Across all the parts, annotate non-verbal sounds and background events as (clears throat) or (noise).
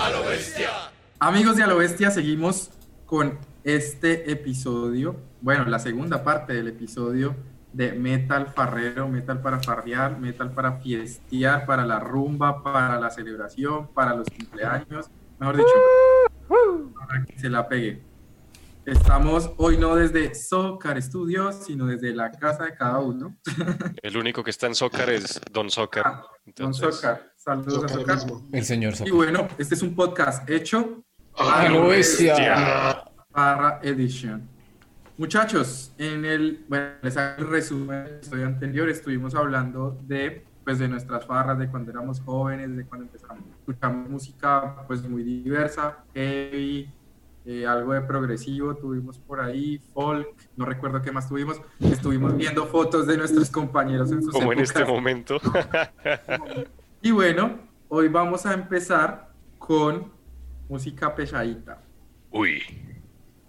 A lo bestia. Amigos de A lo bestia, seguimos con este episodio, bueno, la segunda parte del episodio de metal farrero, metal para farrear, metal para fiestear, para la rumba, para la celebración, para los cumpleaños, mejor dicho, para que se la pegue. Estamos hoy no desde Socar Studios, sino desde la casa de cada uno. El único que está en Socar es Don Socar. Ah, Don Socar, saludos a Socar. El señor Y bueno, este es un podcast hecho ¡A lo bestia! Parra Edition. Muchachos, en el, bueno, les hago el resumen del episodio anterior, estuvimos hablando de, pues, de nuestras farras, de cuando éramos jóvenes, de cuando empezamos, escuchamos música, pues, muy diversa, heavy, eh, algo de progresivo, tuvimos por ahí, folk, no recuerdo qué más tuvimos, estuvimos viendo fotos de nuestros compañeros en sus Como en este épocas. momento. Y bueno, hoy vamos a empezar con música pesadita. Uy.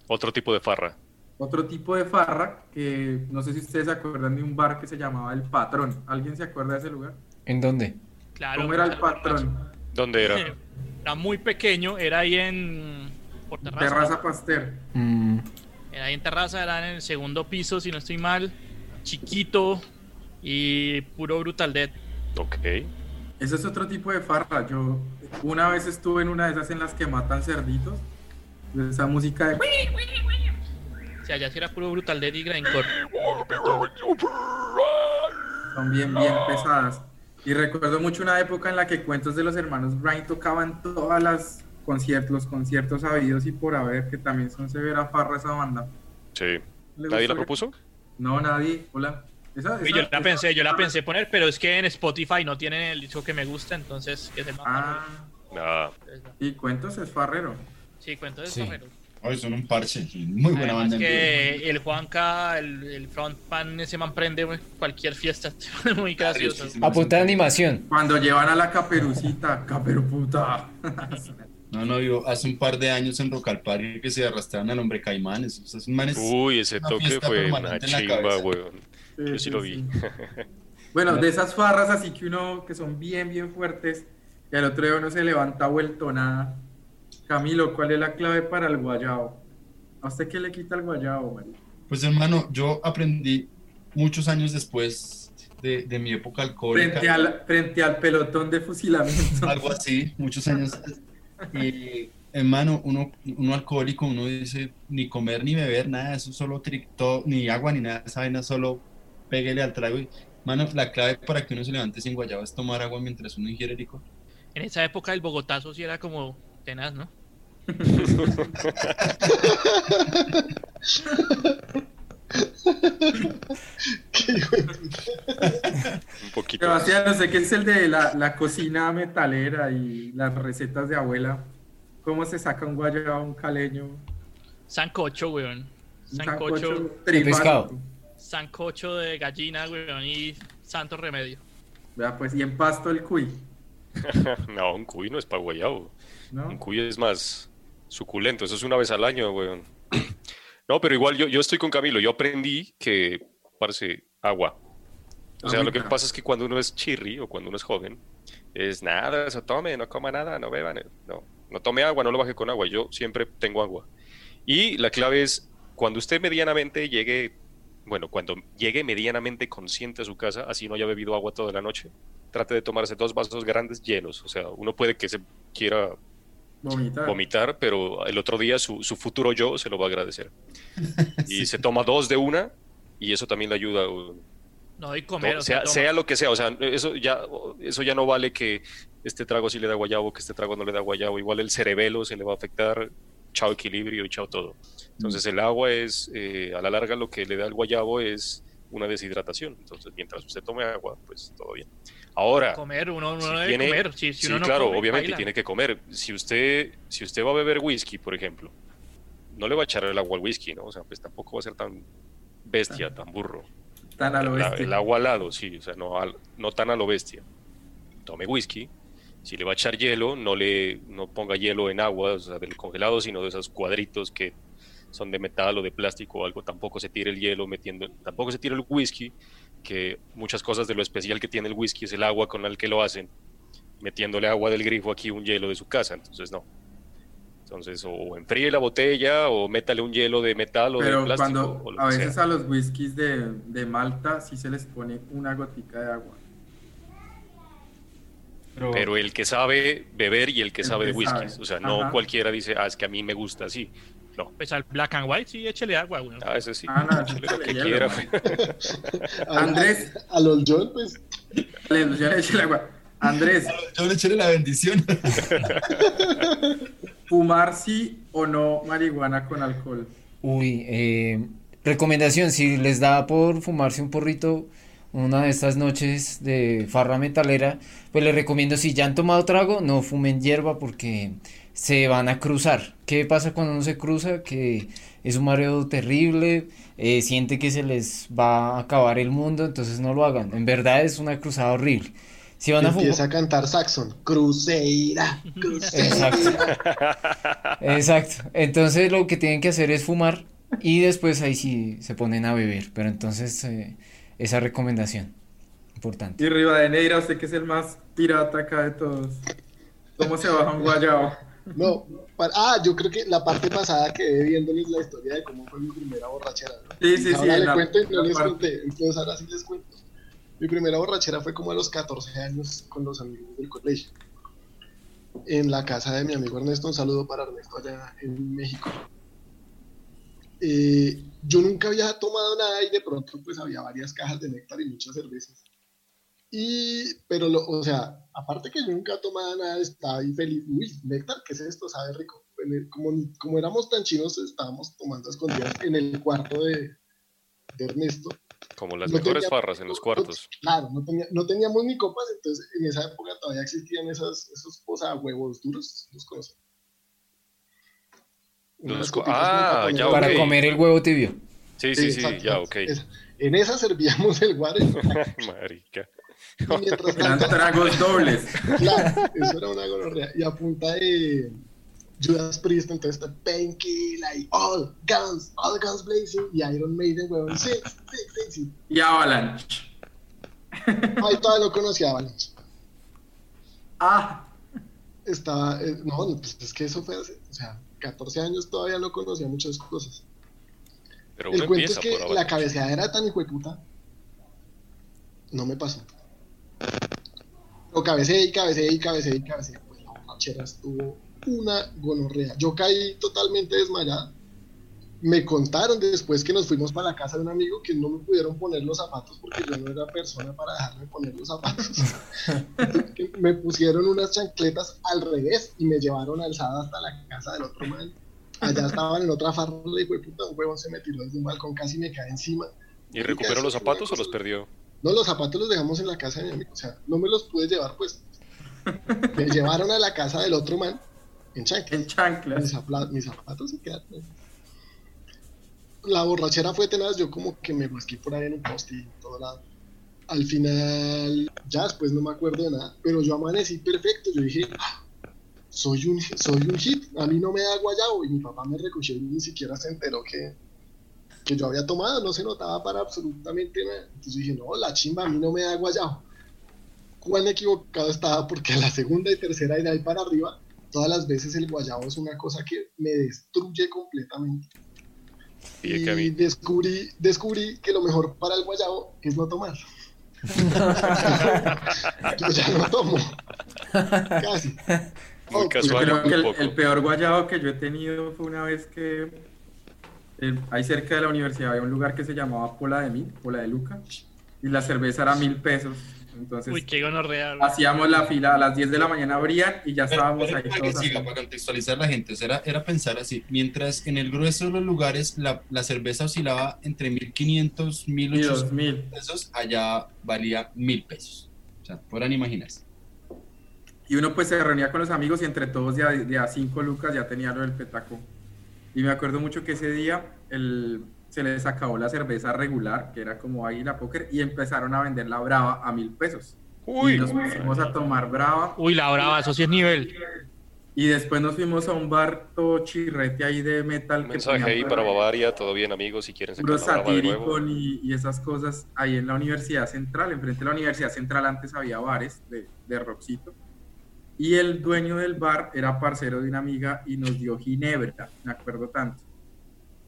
Otro tipo de farra. Otro tipo de farra que no sé si ustedes se acuerdan de un bar que se llamaba El Patrón. ¿Alguien se acuerda de ese lugar? ¿En dónde? Claro. ¿Cómo era el Patrón? ¿Dónde era? (laughs) Era muy pequeño, era ahí en. Por terraza. Terraza Pasteur. Mm, Era ahí en terraza, era en el segundo piso, si no estoy mal. Chiquito y puro Brutal Dead. Ok. Ese es otro tipo de farra. Yo una vez estuve en una de esas en las que matan cerditos. De esa música de... O sea, allá sí era puro Brutal Dead y Grindcore. son bien, bien pesadas. Y recuerdo mucho una época en la que cuentos de los hermanos Grind tocaban todas las conciertos, los conciertos habidos y por haber, que también son severa farra esa banda. Sí. ¿Le ¿Nadie gustó? la propuso? No, nadie. Hola. Esa- yo la esa- pensé, yo la pensé poner, pero es que en Spotify no tienen el disco que me gusta, entonces que se Ah, Nah. y cuentos es farrero. Sí, cuento de Sí. Ferrero. Ay, son un parche. Muy buena Además banda. en que el Juanca, el, el frontman, ese man prende cualquier fiesta. (laughs) Muy gracioso. Sí, sí, A punta de animación. Cuando llevan a la caperucita, (laughs) caperuputa. No, no, yo hace un par de años en Rock al Parque que se arrastraban al hombre esos manes. Uy, ese toque fue una chimba, cabeza. Weón. Yo sí lo vi. (laughs) Bueno, de esas farras así que uno, que son bien, bien fuertes, y al otro día uno se levanta vuelto nada. Camilo, ¿cuál es la clave para el guayabo? ¿A usted qué le quita el guayabo, María? Pues hermano, yo aprendí muchos años después de, de mi época alcohólica. Frente al, frente al pelotón de fusilamiento. Algo así, muchos años. Y hermano, uno, uno alcohólico, uno dice ni comer ni beber, nada, eso solo tricto, ni agua ni nada, esa vaina solo péguele al trago. Y, mano, la clave para que uno se levante sin guayabo es tomar agua mientras uno ingiere licor. En esa época el Bogotazo sí era como tenaz, ¿no? Un poquito. Sebastián, no sé qué es el de la, la cocina metalera y las recetas de abuela. ¿Cómo se saca un guayabo a un caleño? Sancocho, weón. Un Sancocho, trifásico. Sancocho de gallina, weón, y santo remedio. Vea, pues, y en pasto el cuy, (laughs) No, un cuy no es para guayabo. ¿no? Un cuy es más suculento. Eso es una vez al año, weón. (clears throat) No, pero igual yo, yo estoy con Camilo. Yo aprendí que, parece, agua. O sea, lo que pasa es que cuando uno es chirri o cuando uno es joven, es nada, eso tome, no coma nada, no beban, eh, no, no tome agua, no lo baje con agua. Yo siempre tengo agua. Y la clave es, cuando usted medianamente llegue, bueno, cuando llegue medianamente consciente a su casa, así no haya bebido agua toda la noche, trate de tomarse dos vasos grandes llenos. O sea, uno puede que se quiera Vomitar. vomitar, pero el otro día su, su futuro yo se lo va a agradecer. (laughs) Y se toma dos de una y eso también le ayuda. No, y comer, no, o sea, sea, lo que sea, o sea, eso ya, eso ya no vale que este trago sí le da guayabo, que este trago no le da guayabo. Igual el cerebelo se le va a afectar, chao equilibrio y chao todo. Entonces el agua es, eh, a la larga lo que le da el guayabo es una deshidratación. Entonces mientras usted tome agua, pues todo bien. Ahora, comer, uno, uno si debe tiene- comer. Si, si sí, uno no claro, come, obviamente baila. tiene que comer. Si usted, si usted va a beber whisky, por ejemplo, no le va a echar el agua al whisky, ¿no? O sea, pues tampoco va a ser tan bestia, tan burro. Tan a lo La- bestia. el agua al lado, sí, o sea, no, al- no tan a lo bestia. Tome whisky. Si le va a echar hielo, no le no ponga hielo en agua, o sea, del congelado, sino de esos cuadritos que son de metal o de plástico o algo. Tampoco se tire el hielo metiendo, tampoco se tire el whisky, que muchas cosas de lo especial que tiene el whisky es el agua con el que lo hacen. metiéndole agua del grifo aquí un hielo de su casa, entonces no. Entonces, o enfríe la botella o métale un hielo de metal o Pero de plástico. cuando o lo a veces sea. a los whiskies de, de Malta sí se les pone una gotica de agua. Pero, Pero el que sabe beber y el que El sabe de sabe. O sea, no Ajá. cualquiera dice, ah, es que a mí me gusta así. No. Pues al black and white sí, échele agua, güey. Ah, ese sí. Ah, no, lo que quiera. A- (laughs) Andrés. A, a los John, pues, Le- ya le eché el agua. Andrés, yo le eché la bendición. (laughs) ¿fumar sí o no marihuana con alcohol? Uy, eh, recomendación, si les da por fumarse un porrito una de estas noches de farra metalera, pues les recomiendo si ya han tomado trago, no fumen hierba porque se van a cruzar. ¿Qué pasa cuando uno se cruza? Que es un mareo terrible, eh, siente que se les va a acabar el mundo, entonces no lo hagan. En verdad es una cruzada horrible. Si van a empieza a cantar Saxon. Cruzeira, Cruzeira. Exacto. Exacto. Entonces lo que tienen que hacer es fumar y después ahí sí se ponen a beber. Pero entonces eh, esa recomendación importante. Y Rivadeneira, usted que es el más pirata acá de todos. ¿Cómo se baja un guayabo? No, para- ah, yo creo que la parte pasada quedé viéndoles la historia de cómo fue mi primera borrachera. ¿no? Sí, sí, sí, Ahora en le la- cuento y no les parte- conté, entonces ahora sí les cuento. Mi primera borrachera fue como a los 14 años con los amigos del colegio. En la casa de mi amigo Ernesto, un saludo para Ernesto allá en México. Eh, yo nunca había tomado nada y de pronto pues había varias cajas de néctar y muchas cervezas. Y, pero, lo, o sea, aparte que yo nunca tomaba nada, estaba ahí feliz. Uy, néctar, ¿qué es esto? Sabe rico. Como, como éramos tan chinos, estábamos tomando escondidas en el cuarto de, de Ernesto. Como las No mejores farras en los cuartos. Claro, no, tenía, no teníamos ni copas, entonces en esa época todavía existían esas, esos huevos duros, los conocen. Copitas ah, ya, para comer el huevo tibio. Sí, sí, sí, Exacto, ya, ok. En esa servíamos el guare. (laughs) Marica. Y mientras Eran tanto, tragos (laughs) dobles. claro, eso era una gonorrea. Y a punta de Judas Priest, entonces está Painkiller y All Guns, All Guns Blazing y Iron Maiden, huevón. Sí, sí, sí, sí. Y Avalanche. Ahí todavía no conocía Avalanche. Ah, Estaba, eh, no, pues es que eso fue o sea, 14 años todavía no conocía muchas cosas. Pero El cuento es que por la Avalanche. cabeceada era tan hijueputa. No me pasó. Lo cabeceé y cabeceé y cabeceé y cabeceé. Pues la borrachera estuvo una gonorrea. Yo caí totalmente desmayada. Me contaron después que nos fuimos para la casa de un amigo que no me pudieron poner los zapatos porque yo no era persona para dejarme poner los zapatos. (laughs) Me pusieron unas chancletas al revés y me llevaron alzada hasta la casa del otro man. Allá estaban en otra farra y fue puta, un huevón se me tiró desde un balcón, casi me cae encima. ¿Y recuperó los zapatos o los perdió? No, los zapatos los dejamos en la casa de mi amigo, o sea, no me los pude llevar pues. Me llevaron a la casa del otro man en chanclas. en Mis, chanclas. mis zapatos se quedaron. La borrachera fue tenaz, yo como que me guasqué por ahí en un poste y todo lado. Al final, ya después no me acuerdo de nada, pero yo amanecí perfecto. Yo dije, "Ah, soy un, soy un hit, a mí no me da guayabo. Y mi papá me recogió y ni siquiera se enteró que, que yo había tomado, no se notaba para absolutamente nada. Entonces dije, no, la chimba a mí no me da guayabo. Cuán equivocado estaba, porque a la segunda y tercera y de ahí para arriba, todas las veces el guayabo es una cosa que me destruye completamente. Y descubrí, descubrí que lo mejor para el guayabo es no tomar. (laughs) Yo ya no tomo. Casi. Muy Oh, Yo casual, creo que el, el peor guayabo que yo he tenido fue una vez que eh, ahí cerca de la universidad había un lugar que se llamaba Pola de Mil, Pola de Luca, y la cerveza era mil pesos. Entonces Uy, qué gonorrea. güey. hacíamos la fila a las 10 de la mañana abrían y ya Pero- estábamos pero ahí para que todos. siga, así. para contextualizar la gente, o sea, era, era pensar así, mientras en el grueso de los lugares la, la cerveza oscilaba entre 1500, Y 1800 2000. pesos, allá valía 1000 pesos. O sea, podrán imaginarse. Y uno pues se reunía con los amigos y entre todos de a, de a cinco lucas ya tenía lo del petaco. Y me acuerdo mucho que ese día el, se les acabó la cerveza regular, que era como Águila Póker, y empezaron a vender la brava a mil pesos. y Uy, nos pusimos a tomar brava. Uy, la brava, eso sí es nivel. Y después nos fuimos a un bar todo chirrete ahí de metal. un que mensaje ahí para Bavaria, todo bien amigos, si quieren sacar satírico y, y esas cosas ahí en la Universidad Central. Enfrente de la Universidad Central antes había bares de, de rockcito. Y el dueño del bar era parcero de una amiga y nos dio ginebra, me acuerdo tanto.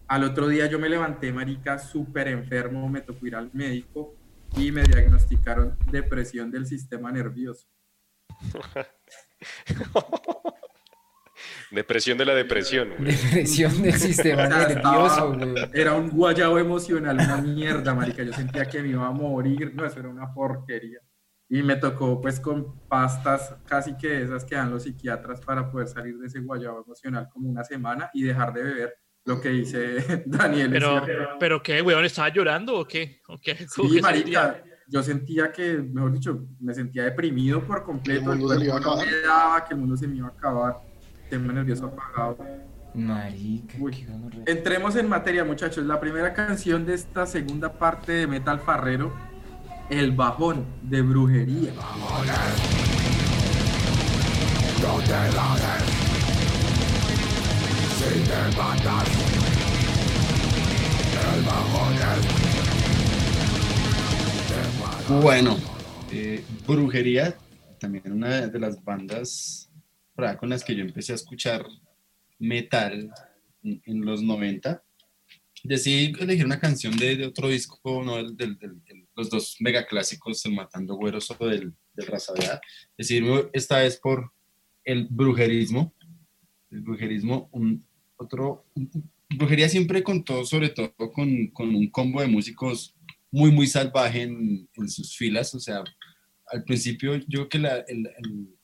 Al otro día yo me levanté, marica, súper enfermo, me tocó ir al médico y me diagnosticaron depresión del sistema nervioso. (laughs) Depresión de la depresión. güey. Depresión del sistema (laughs) nervioso, güey. Era un guayabo emocional, una mierda, marica. Yo sentía que me iba a morir. No, eso era una porquería. Y me tocó pues con pastas casi que esas que dan los psiquiatras para poder salir de ese guayabo emocional como una semana y dejar de beber. Lo que dice (laughs) Daniel. Pero, pero qué, weón, ¿estaba llorando o qué? ¿O qué? ¿Cómo Sí, sentía? marica, yo sentía que, mejor dicho, me sentía deprimido por completo. El mundo se iba a no acabar. me daba, que el mundo se me iba a acabar. Tema nervioso apagado. Marica, Uy. Entremos en materia, muchachos. La primera canción de esta segunda parte de Metal Farrero, El Bajón de Brujería. Bueno, eh, Brujería, también una de las bandas con las que yo empecé a escuchar metal en, en los 90. Decidí elegir una canción de, otro disco, ¿no? Del- los dos megaclásicos, El Matando Güeros o del, del Razabear. Decidirme esta vez por el brujerismo. El brujerismo, un, otro... Brujería siempre contó sobre todo con, con un combo de músicos muy, muy salvaje en, en sus filas. O sea, al principio yo creo que la, el- el-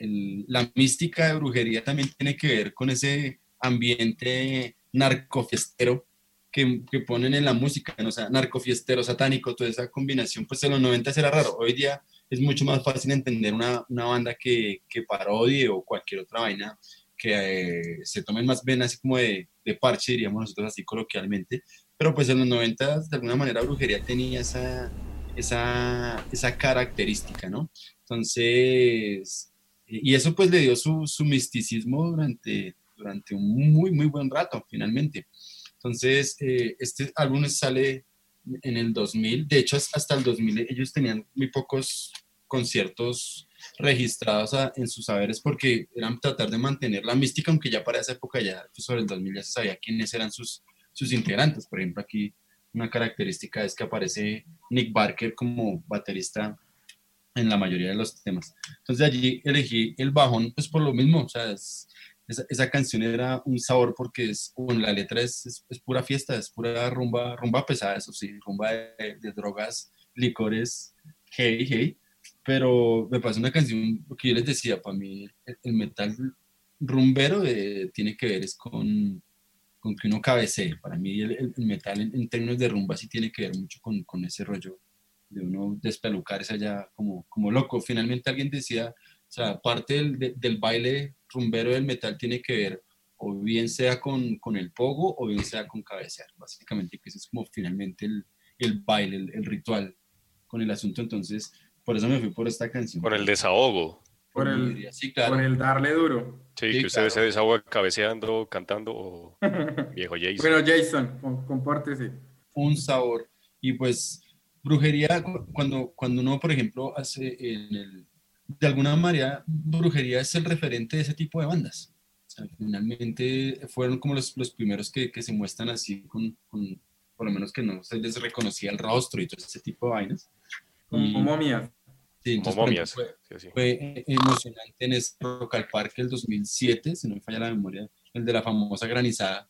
el- la mística de brujería también tiene que ver con ese ambiente narcofiestero que, que ponen en la música, ¿no? o sea, narcofiestero, satánico, toda esa combinación, pues en los 90 era raro. Hoy día es mucho más fácil entender una, una banda que, que parodie o cualquier otra vaina que eh, se tomen más bien así como de, de parche, diríamos nosotros así coloquialmente, pero pues en los 90 de alguna manera brujería tenía esa, esa, esa característica, ¿no? Entonces, y eso pues le dio su, su misticismo durante, durante un muy, muy buen rato, finalmente. Entonces, eh, este álbum sale en el 2000, de hecho hasta el 2000 ellos tenían muy pocos conciertos registrados a- en sus saberes porque eran tratar de mantener la mística, aunque ya para esa época, ya pues, sobre el 2000 ya se sabía quiénes eran sus, sus integrantes. Por ejemplo, aquí una característica es que aparece Nick Barker como baterista en la mayoría de los temas. Entonces allí elegí el bajón, pues por lo mismo, o sea, es- esa, esa canción era un sabor porque es, bueno, la letra es, es, es pura fiesta, es pura rumba, rumba pesada, eso sí, rumba de, de drogas, licores, hey, hey, pero me parece una canción, que yo les decía, para mí el, el metal rumbero eh, tiene que ver es con, con que uno cabecee, para mí el- el metal en, en términos de rumba sí tiene que ver mucho con, con ese rollo de uno despelucarse allá como, como loco. Finalmente alguien decía, o sea, parte del, de- del baile rumbero del metal tiene que ver o bien sea con, con el pogo o bien sea con cabecear, básicamente, que ese es como finalmente el, el baile, el, el ritual con el asunto. Entonces, por eso me fui por esta canción. Con el desahogo. Por el, Sí, claro. por el darle duro. Sí, Sí, que usted claro. se desahoga cabeceando, cantando o (laughs) viejo Jason. Bueno, Jason, com- compórtese. un sabor. Y pues, brujería, cu- cuando, cuando uno, por ejemplo, hace en el, de alguna manera, brujería es el referente de ese tipo de bandas. O sea, finalmente fueron como los, los primeros que, que se muestran así, con, con- por lo menos que no se les reconocía el rostro y todo ese tipo de vainas. Como momias. Sí, entonces, Como por momias. ejemplo, Sí, sí. fue emocionante en ese Rock al Parque el 2007, si no me falla la memoria, el de la famosa granizada.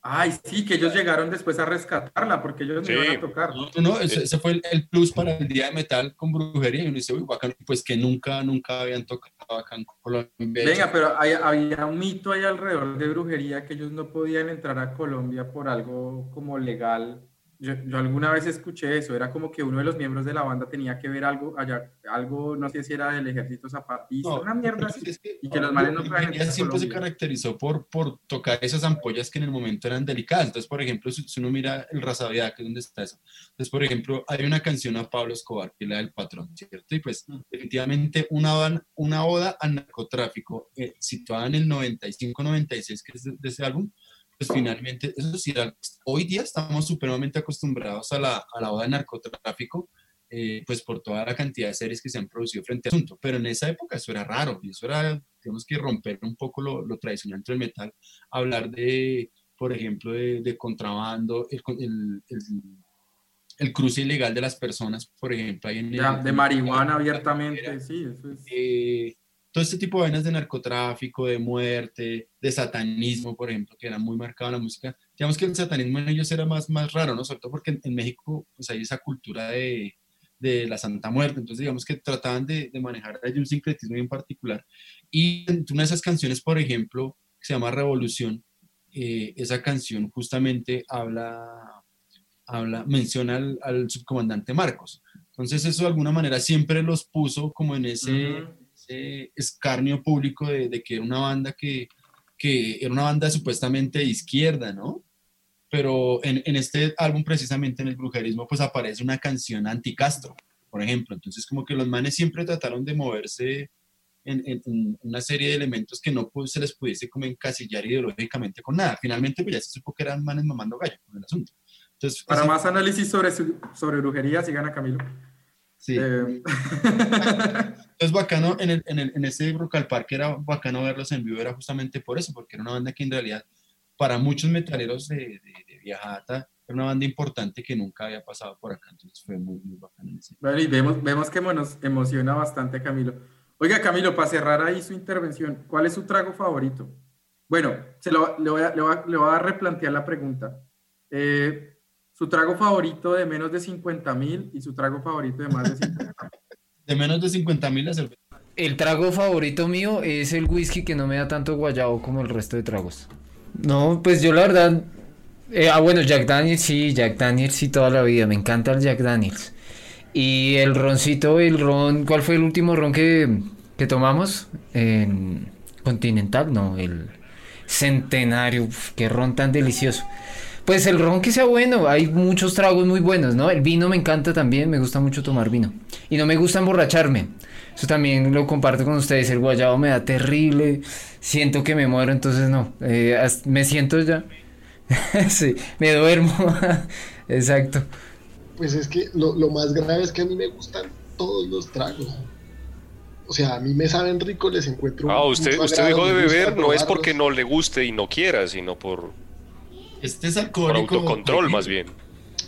Ay, sí, que ellos llegaron después a rescatarla porque ellos Sí. no iban a tocar. No, no, no, ese, ese fue el, el plus para el día de metal con brujería. Y uno dice, uy, bacán, pues que nunca, nunca habían tocado acá en Colombia. Venga, pero hay- había un mito ahí alrededor de brujería que ellos no podían entrar a Colombia por algo como legal. Yo, yo alguna vez escuché eso, era como que uno de los miembros de la banda tenía que ver algo allá, algo, no sé si era del ejército zapatista, No, una mierda así. es que y que los manes no a siempre se Colombia. caracterizó por, por tocar esas ampollas que en el momento eran delicadas. Entonces, por ejemplo, si, si uno mira el Razaviada, que es donde está eso. Entonces, por ejemplo, hay una canción a Pablo Escobar, que es la del patrón, ¿cierto? Y pues, Mm. definitivamente, una, una oda al narcotráfico eh, situada en el 95-96, que es de, de ese álbum, pues finalmente, eso sí, hoy día estamos supremamente acostumbrados a la, a la oda de narcotráfico, eh, pues por toda la cantidad de series que se han producido frente al asunto. Pero en esa época eso era raro y eso era, digamos que romper un poco lo, lo tradicional del metal, hablar de, por ejemplo, de, de contrabando, el, el, el, el, cruce ilegal de las personas, por ejemplo, ahí en de, de marihuana abiertamente, sí, eso es. Eh, todo este tipo de vainas de narcotráfico, de muerte, de satanismo, por ejemplo, que era muy marcado en la música. Digamos que el satanismo en ellos era más, más raro, ¿no? Sobre todo porque en, en México pues hay esa cultura de, de la Santa Muerte, entonces digamos que trataban de, de manejar ahí un sincretismo bien particular. Y en una de esas canciones, por ejemplo, que se llama Revolución, eh, esa canción justamente habla, habla menciona al, al, subcomandante Marcos. Entonces eso de alguna manera siempre los puso como en ese, uh -huh. Ese escarnio público de, de, que era una banda que, que era una banda supuestamente de izquierda, ¿no? pero en, en, este álbum precisamente en el brujerismo pues aparece una canción anti-Castro, por ejemplo, entonces como que los manes siempre trataron de moverse en, en, en una serie de elementos que no pues, se les pudiese como encasillar ideológicamente con nada, finalmente pues ya se supo que eran manes mamando gallo con el asunto. Entonces, Para más análisis sobre, sobre brujería, sigan a Camilo. Sí. Eh. (laughs) Entonces, bacano, en, el, en, el, en ese Brocal Park era bacano verlos en vivo, era justamente por eso, porque era una banda que en realidad para muchos metaleros de, de, de Viajata, era una banda importante que nunca había pasado por acá, entonces fue muy, muy bacano. En ese vale, y vemos, vemos que nos emociona bastante Camilo. Oiga, Camilo, para cerrar ahí su intervención, ¿cuál es su trago favorito? Bueno, se lo, le, voy a, le, voy a, le voy a replantear la pregunta. Eh, su trago favorito de menos de 50 mil y su trago favorito de más de 50 (laughs) De menos de 50 mil la cerveza. El trago favorito mío es el whisky que no me da tanto guayabo como el resto de tragos. No, pues yo la verdad. Eh, ah, bueno, Jack Daniels sí, Jack Daniels sí toda la vida. Me encanta el Jack Daniels. Y el roncito, el ron. ¿Cuál fue el último ron que, que tomamos? En Continental, no, el Centenario. Uf, qué ron tan delicioso. Pues el ron que sea bueno, hay muchos tragos muy buenos, ¿no? El vino me encanta también, me gusta mucho tomar vino. Y no me gusta emborracharme. Eso también lo comparto con ustedes. El guayabo me da terrible. Siento que me muero, entonces no. Eh, me siento ya. (laughs) sí, me duermo. (laughs) Exacto. Pues es que lo, lo, más grave es que a mí me gustan todos los tragos. O sea, a mí me saben rico, les encuentro. Ah, usted, usted dejó de beber, no es porque no le guste y no quiera, sino por. Este es alcohólico. Por autocontrol, más bien.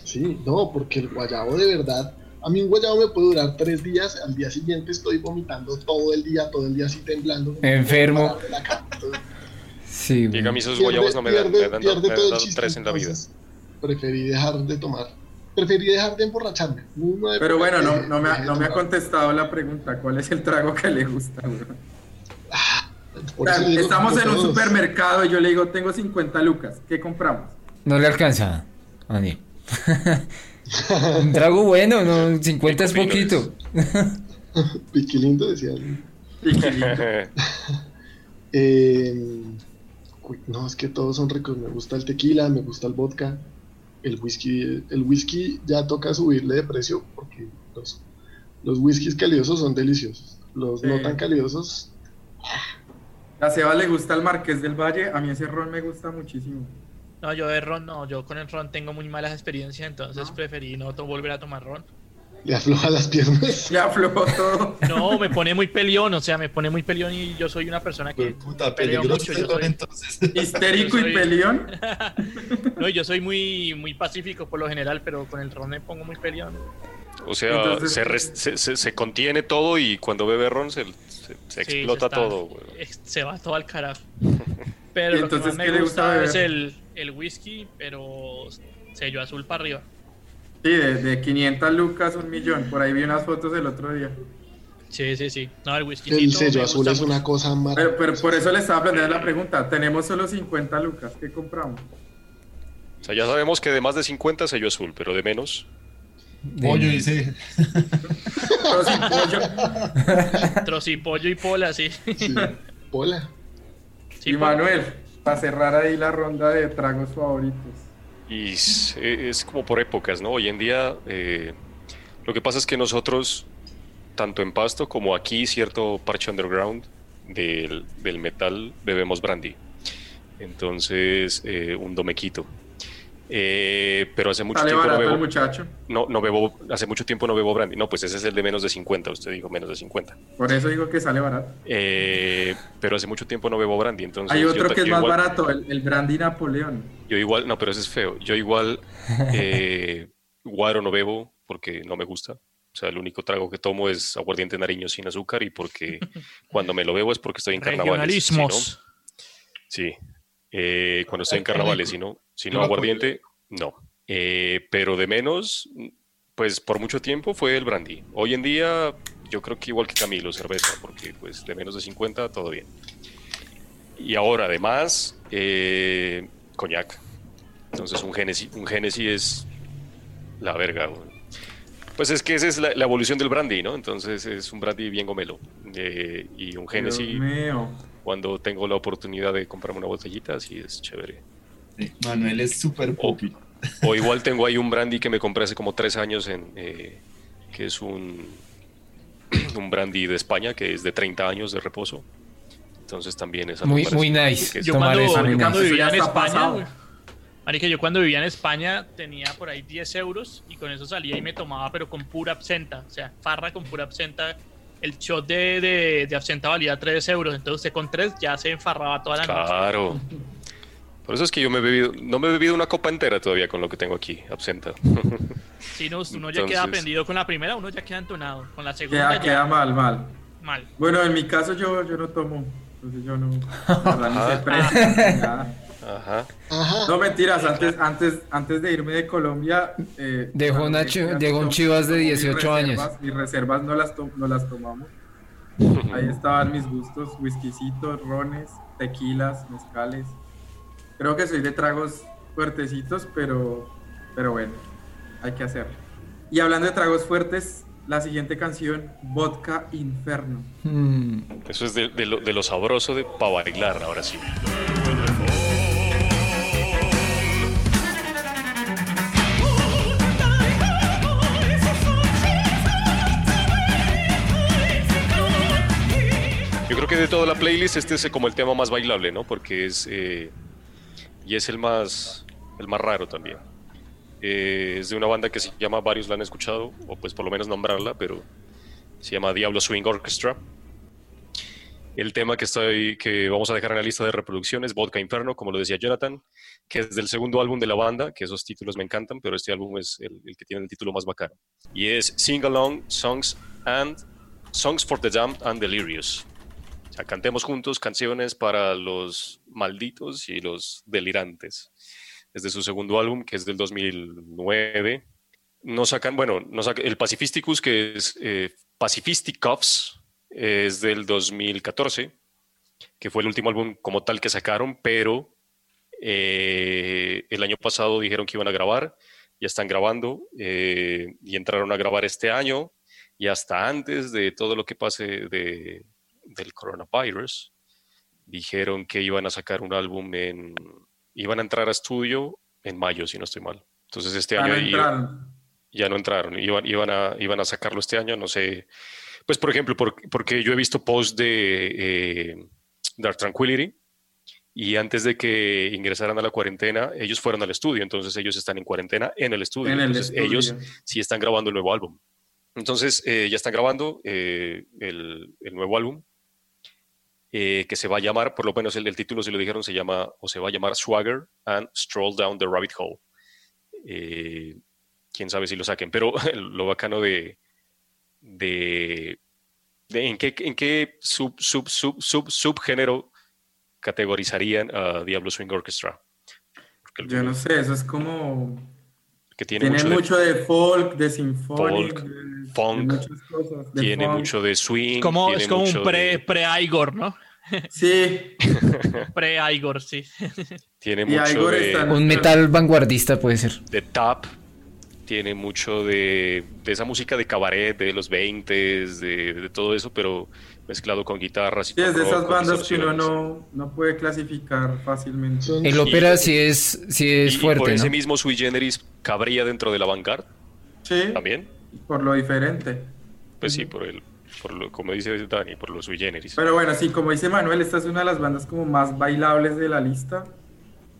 Sí, no, porque el guayabo de verdad a mí un guayabo me puede durar tres días, al día siguiente estoy vomitando todo el día, todo el día así temblando. Enfermo. Sí. Diga, a mí esos guayabos no me dan, me dan, me dan tres en la vida. Preferí dejar de tomar. Preferí dejar de emborracharme. Pero bueno, no, no, me ha, no me ha contestado la pregunta. ¿Cuál es el trago que le gusta, ah, Estamos en un todos. supermercado y yo le digo, tengo 50 lucas. ¿Qué compramos? No le alcanza, Ani. (laughs) Un trago bueno, no, 50 es poquito. (laughs) Piquilindo decía. Piquilindo. (laughs) eh, no, es que todos son ricos. Me gusta el tequila, me gusta el vodka. El whisky, el whisky ya toca subirle de precio porque los, los whiskies calidosos son deliciosos. Los sí. no tan calidosos. A Seba le gusta el Marqués del Valle. A mí ese ron me gusta muchísimo. No, yo de ron no, yo con el ron tengo muy malas experiencias, entonces ¿No? preferí no volver a tomar ron. Le afloja las piernas. Le aflojó todo. (laughs) No, me pone muy peleón, o sea, me pone muy peleón y yo soy una persona que puta, peleo mucho. Yo soy... entonces. (laughs) Histérico soy... (laughs) y peleón. no, yo soy muy, muy pacífico por lo general, pero con el ron me pongo muy peleón. O sea, entonces, se, res, se, se, se, contiene todo y cuando bebe ron se, se explota está, todo. Se va todo al carajo. (laughs) Pero lo entonces, que más me ¿qué gusta, gusta es el, el whisky, pero sello azul para arriba. Sí, de, de 500 lucas, un millón. Por ahí vi unas fotos el otro día. Sí, sí, sí. No, el whisky. El sello azul es una cosa más. Pero, pero, por eso le estaba planteando la pregunta. Tenemos solo 50 lucas. ¿Qué compramos? O sea, ya sabemos que de más de 50 sello azul, pero de menos. Pollo, dice. Trocipollo. (laughs) Trocipollo y pola, sí. sí. Pola. Sí, y Manuel, para cerrar ahí la ronda de tragos favoritos. Y es, es como por épocas, ¿no? Hoy en día eh, lo que pasa es que nosotros, tanto en Pasto como aquí, cierto parche underground del, del metal, bebemos brandy. Entonces, eh, un domequito. Eh, pero hace mucho tiempo no bebo. muchacho. No, no bebo, hace mucho tiempo no bebo brandy. No, pues ese es el de menos de 50, usted dijo menos de 50. Por eso digo que sale barato. Eh, pero hace mucho tiempo no bebo brandy, entonces... Hay otro que es más barato, el, brandy Napoleón. Yo igual, no, pero ese es feo. Yo igual (laughs) eh, guaro no bebo porque no me gusta. O sea, el único trago que tomo es aguardiente nariño sin azúcar y porque (laughs) cuando me lo bebo es porque estoy en carnavales. sí, eh, cuando estoy en carnavales, si no, si no aguardiente, no. Eh, pero de menos, pues por mucho tiempo fue el brandy. Hoy en día, yo creo que igual que Camilo, cerveza, porque pues de menos de 50, todo bien. Y ahora, además, eh, coñac. Entonces, un Genesis, un Genesis es la verga. Pues es que esa es la, evolución del brandy, ¿no? Entonces, es un brandy bien gomelo. y un Genesis cuando tengo la oportunidad de comprarme una botellita, sí es chévere. Manuel es súper popi. O, igual tengo ahí un brandy que me compré hace como tres años, en, eh, que es un, (clears throat) un brandy de España, que es de 30 años de reposo. Entonces también es muy, muy nice. Yo cuando, vivía en España, Marica, yo cuando vivía en España tenía por ahí 10 euros y con eso salía y me tomaba, pero con pura absenta. O sea, farra con pura absenta el shot de, de, de absenta valía 3 euros, entonces usted con 3 ya se enfarraba toda la noche. Claro. Por eso es que yo me he bebido, no me he bebido una copa entera todavía con lo que tengo aquí, absenta. (laughs) Si no, uno ya queda aprendido con la primera, uno ya queda entonado. Con la segunda queda, queda mal, mal. Mal. Bueno, en mi caso yo, yo no tomo, entonces yo no, (laughs) Ajá. No mentiras, antes, antes, antes de irme de Colombia. Eh, dejó, un Chivas de 18 años. Mis reservas no las, no las tomamos. (laughs) Ahí estaban mis gustos: whiskycitos, rones, tequilas, mezcales. Creo que soy de tragos fuertecitos, pero, pero bueno, hay que hacerlo. Y hablando de tragos fuertes, la siguiente canción, Vodka Inferno. Hmm. Eso es de, lo, de lo sabroso de para bailar, ahora sí. que de toda la playlist este es como el tema más bailable, ¿no? Porque es eh, y es el más el más raro también. Eh, es de una banda que se llama, varios la han escuchado, o pues por lo menos nombrarla, pero se llama Diablo Swing Orchestra. El tema que, estoy, que vamos a dejar en la lista de reproducción es Vodka Inferno, como lo decía Jonathan, que es del segundo álbum de la banda, que esos títulos me encantan, pero este álbum es el, el que tiene el título más bacano. Y es Sing Along Songs and Songs for the Damned and Delirious. Cantemos juntos canciones para los malditos y los delirantes. Es de su segundo álbum, que es del 2009. No sacan, bueno, no sacan, el Pacifisticus, que es eh, es del 2014, que fue el último álbum como tal que sacaron, pero eh, el año pasado dijeron que iban a grabar, ya están grabando eh, y entraron a grabar este año y hasta antes de todo lo que pase de, del coronavirus, dijeron que iban a sacar un álbum en, iban a entrar a estudio en mayo, si no estoy mal. Entonces este año ya no entraron, iban, iban, a, iban a sacarlo este año, no sé. Pues por ejemplo, porque yo he visto posts de eh, Dark Tranquility y antes de que ingresaran a la cuarentena, ellos fueron al estudio, entonces ellos están en cuarentena en el estudio. entonces ellos sí están grabando el nuevo álbum. Entonces eh, ya están grabando eh, el, el, nuevo álbum eh, que se va a llamar, por lo menos el, título si lo dijeron, se llama o se va a llamar Swagger and Stroll Down the Rabbit Hole. Eh, quién sabe si lo saquen, pero (laughs) lo bacano de, de, en qué, en qué sub, sub, sub, sub, subgénero categorizarían a Diablo Swing Orchestra. Yo no sé, eso es como que tiene, mucho, de, folk, de sinfónico, funk, tiene mucho de swing. Como, es como un pre-Igor, ¿no? Sí. (laughs) Pre-Igor, sí. Tiene mucho de... Un metal vanguardista puede ser. De tap. Tiene mucho de, de esa música de cabaret de los 20 de, de todo eso, pero mezclado con guitarras. Y sí, es de esas bandas que uno no, no, puede clasificar fácilmente. El ópera sí es, sí es fuerte. Y por ese mismo sui generis cabría dentro de la vanguard. Sí. También. Por lo diferente. Pues sí, por el, por lo, como dice Dani, por lo sui generis. Pero bueno, sí, como dice Manuel, esta es una de las bandas como más bailables de la lista.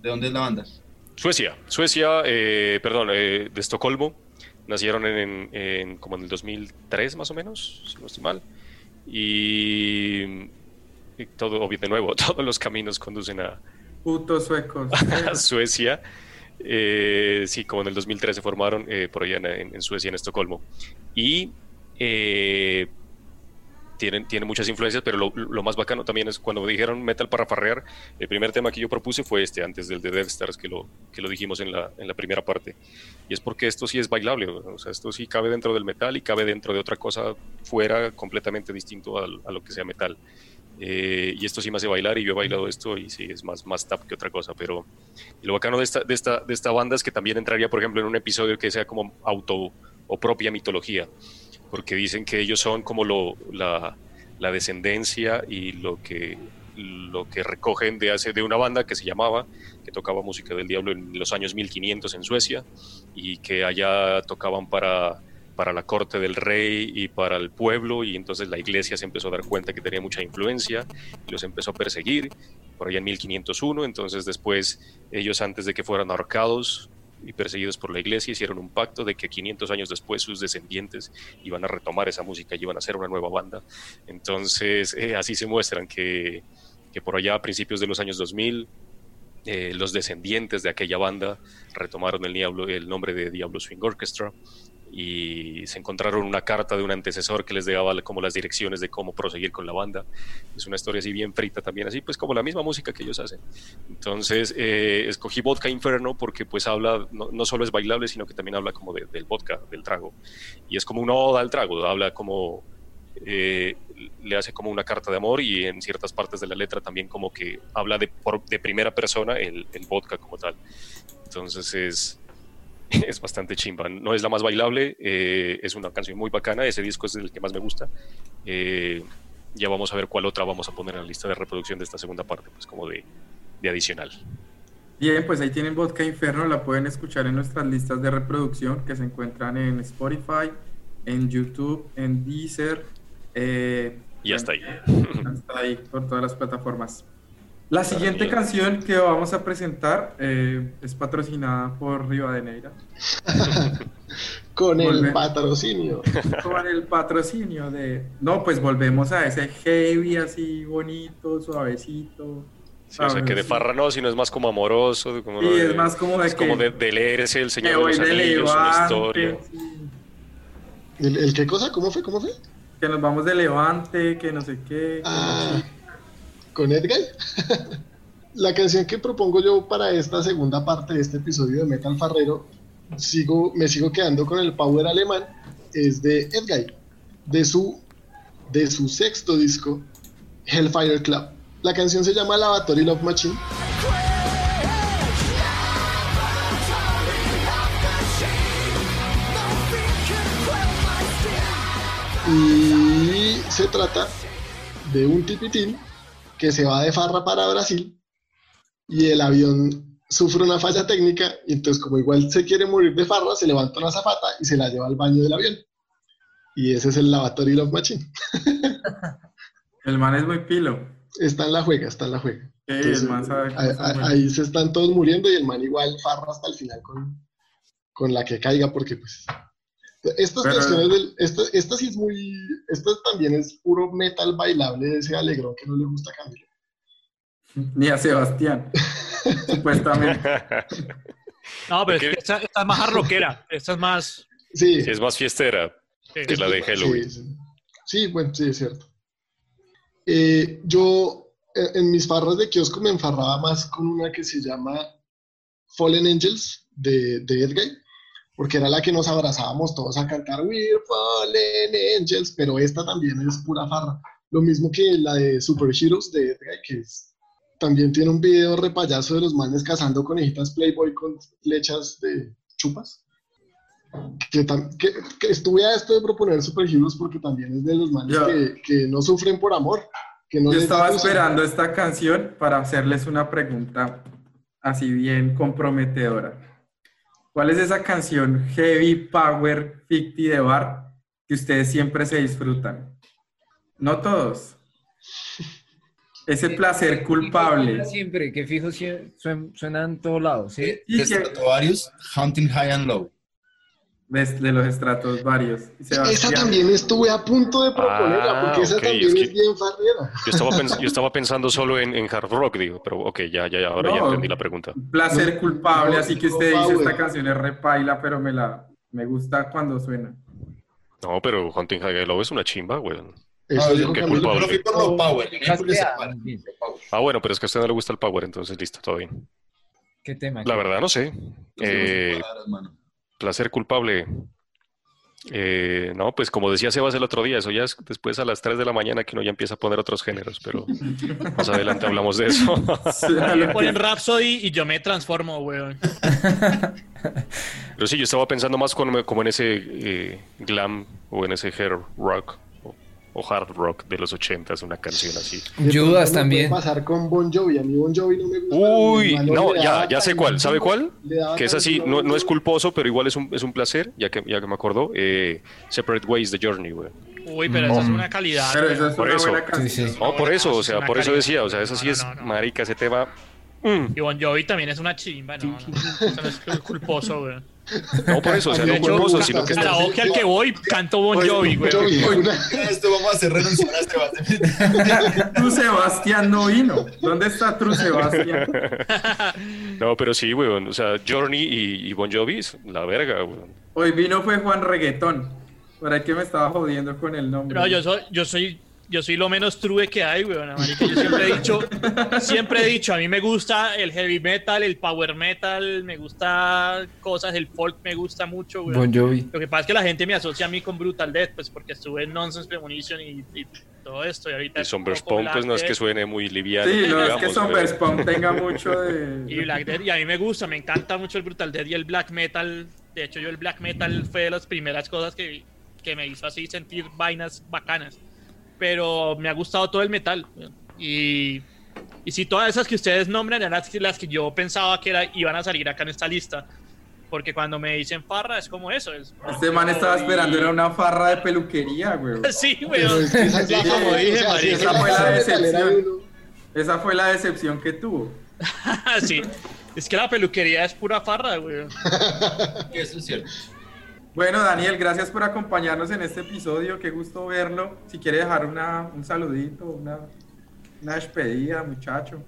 ¿De dónde es la banda? Suecia, Suecia, eh, perdón, eh, de Estocolmo. Nacieron en, como en el 2003 más o menos, si no estoy mal. Y, todo, de nuevo, (laughs) todos los caminos conducen a... Putos suecos. (laughs) a Suecia. Eh, sí, como en el 2013 se formaron por allá en, en, Suecia, en Estocolmo. Y tienen, tiene muchas influencias, pero lo, más bacano también es cuando dijeron metal para farrear, el primer tema que yo propuse fue este, antes del de Death Stars, que lo, que lo dijimos en la, en la primera parte. Y es porque esto sí es bailable, o sea, esto sí cabe dentro del metal y cabe dentro de otra cosa fuera completamente distinto a, lo que sea metal. Eh, y esto sí me hace bailar y yo he bailado esto y sí, es más, más tap que otra cosa, pero lo bacano de esta, de, esta, de esta banda es que también entraría, por ejemplo, en un episodio que sea como auto o propia mitología porque dicen que ellos son como lo, la, la, descendencia y lo que, lo que recogen de, hace, de una banda que se llamaba, que tocaba música del diablo en los años 1500 en Suecia y que allá tocaban para, para la corte del rey y para el pueblo y entonces la iglesia se empezó a dar cuenta que tenía mucha influencia y los empezó a perseguir por allá en 1501, entonces después ellos antes de que fueran ahorcados y perseguidos por la iglesia, hicieron un pacto de que 500 años después sus descendientes iban a retomar esa música y iban a hacer una nueva banda. Entonces, eh, así se muestran que, que, por allá a principios de los años 2000, eh, los descendientes de aquella banda retomaron el, el nombre de Diablo Swing Orchestra y se encontraron una carta de un antecesor que les daba como las direcciones de cómo proseguir con la banda. Es una historia así bien frita también, así pues como la misma música que ellos hacen. Entonces eh, escogí Vodka Inferno porque pues habla, no, solo es bailable, sino que también habla como del vodka, del trago. Y es como una oda al trago, habla como... Eh, le hace como una carta de amor y en ciertas partes de la letra también como que habla de, de primera persona el, el vodka como tal. Entonces es, (laughs) es bastante chimba. No es la más bailable, eh, es una canción muy bacana, ese disco es el que más me gusta. Eh, ya vamos a ver cuál otra vamos a poner en la lista de reproducción de esta segunda parte, pues como de, de adicional. Bien, pues ahí tienen Vodka Inferno, la pueden escuchar en nuestras listas de reproducción que se encuentran en Spotify, en YouTube, en Deezer. Eh, y hasta ahí. (laughs) Hasta ahí, por todas las plataformas. La siguiente canción que vamos a presentar eh, es patrocinada por Rivadeneira. (laughs) Con el patrocinio. (laughs) Con el patrocinio de... No, pues volvemos a ese heavy así bonito, suavecito. o sea, que de farra no, sino es más como amoroso. Como sí, es más como de es como de, leerse El Señor de los Anillos, una historia. ¿El, qué cosa? ¿Cómo fue? ¿Cómo fue? Que nos vamos de Levante, que no sé qué. Ah con Edgar. la canción que propongo yo para esta segunda parte de este episodio de Metal Farrero, sigo, me sigo quedando con el power alemán, es de Edguy, de su, de su sexto disco, Hellfire Club. La canción se llama Lavatory Love Machine. Y se trata de un tipitín que se va de farra para Brasil y el avión sufre una falla técnica y entonces como igual se quiere morir de farra, se levanta una zapata y se la lleva al baño del avión. Y ese es el lavatory love machine. (laughs) el man es muy pilo. Está en la juega, está en la juega. ahí, se están todos muriendo y el man igual farra hasta el final con, con la que caiga porque pues estas canciones, esta, sí es muy, esta también es puro metal bailable de ese alegrón que no le gusta a Camilo. Ni a Sebastián, (laughs) supuestamente. No, pero esta, es más rockera, esta es más... Sí. es más fiestera que la de Halloween. Sí, bueno, sí, es cierto. Eh, yo en mis farras de kiosco me enfarraba más con una que se llama Fallen Angels de, de Edguy porque era la que nos abrazábamos todos a cantar We're Fallen Angels, pero esta también es pura farra. Lo mismo que la de Super Heroes de que es, también tiene un video repayazo de los manes cazando conejitas Playboy con flechas de chupas. Que, que, estuve a esto de proponer Super Heroes porque también es de los manes que, que, no sufren por amor. Que no yo estaba esperando esta canción para hacerles una pregunta así bien comprometedora. ¿Cuál es esa canción heavy power 50 de bar que ustedes siempre se disfrutan? No todos. (laughs) Ese placer culpable. Siempre, que fijo suena en todos lados, ¿sí? Y que... varios, Hunting High and Low de, los estratos varios. Esa también estuve a punto de proponerla, ah, porque esa también es, bien farriera. Yo estaba, yo estaba pensando solo en, en, hard rock, digo, pero ok, ya, ya, ahora ya entendí la pregunta. Placer culpable, así que usted dice esta canción es repaila, pero me la me gusta cuando suena. No, pero Hunting High Love es una chimba, güey. Eso es que culpable. power. Ah, bueno, pero es que a usted no le gusta el power, entonces listo, todo bien. ¿Qué tema? La verdad, no sé. Eh, placer culpable. Eh, no, pues como decía Sebas el otro día, eso ya es después a las 3 de la mañana que uno ya empieza a poner otros géneros, pero más adelante hablamos de eso. (laughs) ponen Rhapsody y yo me transformo, weón. Pero sí, yo estaba pensando más como, como en ese eh, glam o en ese hair rock o hard rock de los 80 una canción así. Judas también. pasar con Bon Jovi, a mí Bon Jovi no me gusta. Uy, no, ya, ya sé cuál, ¿sabe cuál? Que es así, no, no, es culposo, pero igual es un, es un placer, ya que, ya que me acordó. Eh, Separate Ways de Journey, güey. Uy, pero esa es una calidad. Pero esa es por una eso. buena. Sí, sí. No, por eso, o sea, por eso decía, o sea, eso sí es marica, ese tema. Mm. Y Bon Jovi también es una chimba, no, no, eso no es culposo, güey. No por eso, o sea, no culposo, sino que está... que al que voy canto Bon Jovi, güey. Esto vamos a hacer renunciar a Sebastián. (laughs) Tú Sebastián no vino. ¿Dónde está tu Sebastián? (laughs) No, pero sí, güey, o sea, Journey y, Bon Jovi, la verga, güey. Hoy vino fue Juan Reggaetón. Por ahí que me estaba jodiendo con el nombre. No, yo soy, yo soy yo soy lo menos true que hay, weón. Yo siempre he dicho, siempre he dicho, a mí me gusta el heavy metal, el power metal, me gusta cosas, el folk me gusta mucho, weón. Bon Jovi. Lo que pasa es que la gente me asocia a mí con Brutal Death, pues porque estuve en Nonsense Premonition y, todo esto. Y ahorita. Y Spawn, pues no es que suene muy liviano. Sí, no es que Somber Spawn tenga mucho de. Y Black Death, y a mí me gusta, me encanta mucho el Brutal Death y el Black Metal. De hecho, yo el Black Metal fue de las primeras cosas que, que me hizo así sentir vainas bacanas pero me ha gustado todo el metal. Y, y si todas esas que ustedes nombran eran las, que yo pensaba que era, iban a salir acá en esta lista. Porque cuando me dicen farra es como eso. Es, este man estaba esperando, era una farra de peluquería, güey. (laughs) sí, güey. como dije, esa fue la (laughs) decepción. Esa fue la decepción que tuvo. (laughs) sí. Es que la peluquería es pura farra, güey. Eso es cierto. Bueno, Daniel, gracias por acompañarnos en este episodio. Qué gusto verlo. Si quiere dejar una, un saludito, una, una despedida, muchacho.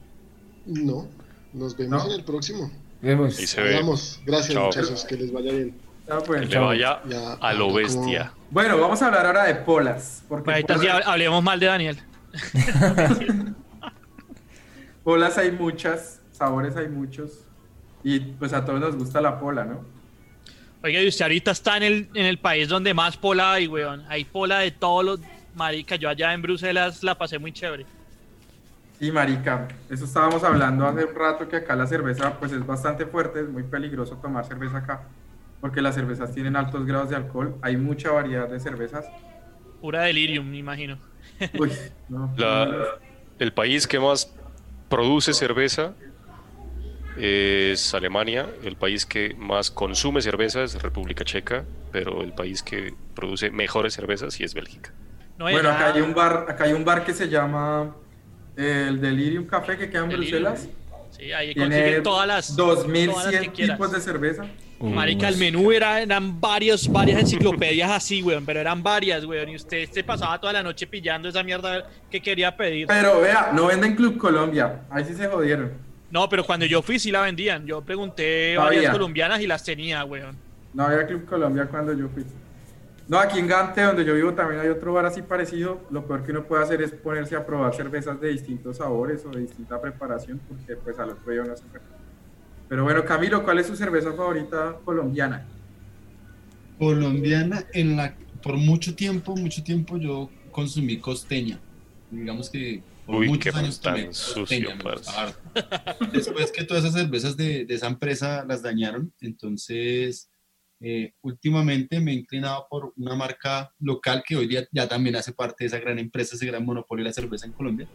No, nos vemos en el próximo. Vemos. Y se ve. Gracias, muchachos. Que les vaya bien. pues. Que le vaya a lo bestia. Bueno, vamos a hablar ahora de polas. Porque ahorita sí hablemos mal de Daniel. (laughs) polas hay muchas, sabores hay muchos. Y pues a todos nos gusta la pola, ¿no? Oiga, y usted ahorita está en el, en el país donde más pola hay, weón. Hay pola de todos los... Marica, yo allá en Bruselas la pasé muy chévere. Sí, marica, eso estábamos hablando hace un rato que acá la cerveza pues es bastante fuerte, es muy peligroso tomar cerveza acá, porque las cervezas tienen altos grados de alcohol, hay mucha variedad de cervezas. Pura delirium, me imagino. (laughs) Uy, no. el país que más produce cerveza es Alemania, el país que más consume cerveza es República Checa, pero el país que produce mejores cervezas sí es Bélgica. bueno, acá hay un bar, acá hay un bar que se llama eh, el Delirium Café que queda en Bruselas. Sí, ahí Tiene todas las 2100 tipos de cerveza. Marica, el menú era, eran varios, varias enciclopedias así, weón, pero eran varias, weón, y usted se pasaba toda la noche pillando esa mierda que quería pedir. Pero vea, no venden Club Colombia, ahí sí se jodieron. No, pero cuando yo fui sí la vendían. Yo pregunté a varias colombianas y las tenía, weón. No había Club Colombia cuando yo fui. No, aquí en Gante, donde yo vivo, también hay otro bar así parecido. Lo peor que uno puede hacer es ponerse a probar cervezas de distintos sabores o de distinta preparación, porque pues al otro día no se Pero bueno, Camilo, ¿cuál es su cerveza favorita colombiana? Colombiana, en la por mucho tiempo, mucho tiempo yo consumí costeña. Digamos que Uy, muchos años tan sucio, Después que todas esas cervezas de, esa empresa las dañaron, entonces eh, últimamente me he inclinado por una marca local que hoy día ya también hace parte de esa gran empresa, ese gran monopolio de la cerveza en Colombia,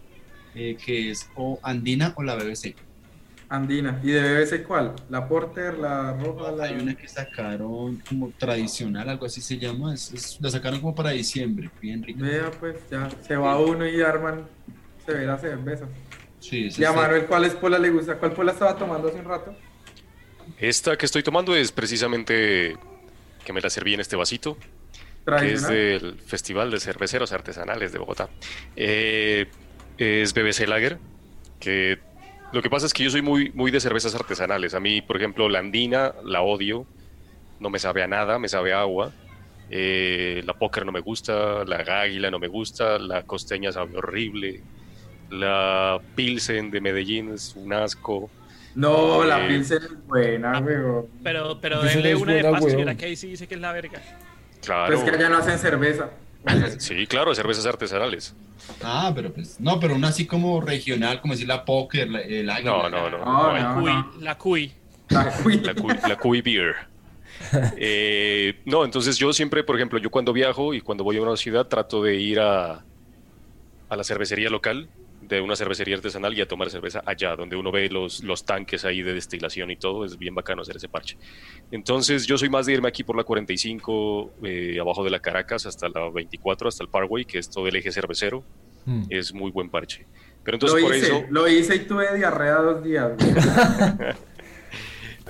eh, que es o Andina o la BBC. Andina. ¿Y de BBC cuál? ¿La Porter, la Roja? La... Hay una que sacaron como tradicional, algo así se llama. la sacaron como para diciembre, bien rica. Vea, pues ya se va uno y arman severa cerveza. Sí, y a Manuel, ¿cuál es pola le gusta? ¿Cuál pola estaba tomando hace un rato? Esta que estoy tomando es precisamente que me la serví en este vasito, que es del Festival de Cerveceros Artesanales de Bogotá. Eh, es BBC Lager, que lo que pasa es que yo soy muy, muy de cervezas artesanales. A mí, por ejemplo, la andina la odio, no me sabe a nada, me sabe a agua. Eh, la póker no me gusta, la águila no me gusta, la costeña sabe horrible, la pilsen de Medellín es un asco. No, la eh, pilsen es buena, weón. Pero, pero denle una de paso, que ahí sí dice que es la verga. Claro. Pues es que allá no hacen cerveza. (laughs) sí, claro, cervezas artesanales. Ah, pero pues, no, pero una así como regional, como decir la póker, el águila. No, no, no. no, La cuy. La cuy. La cuy, la cuy beer. (laughs) Eh, no, entonces yo siempre, por ejemplo, yo cuando viajo y cuando voy a una ciudad trato de ir a, a la cervecería local de una cervecería artesanal y a tomar cerveza allá, donde uno ve los, los tanques ahí de destilación y todo, es bien bacano hacer ese parche. Entonces yo soy más de irme aquí por la 45, eh, abajo de la Caracas, hasta la 24, hasta el Parkway, que es todo el eje cervecero, mm. es muy buen parche. Pero entonces lo por hice, eso... Lo hice y tuve diarrea dos días. (laughs)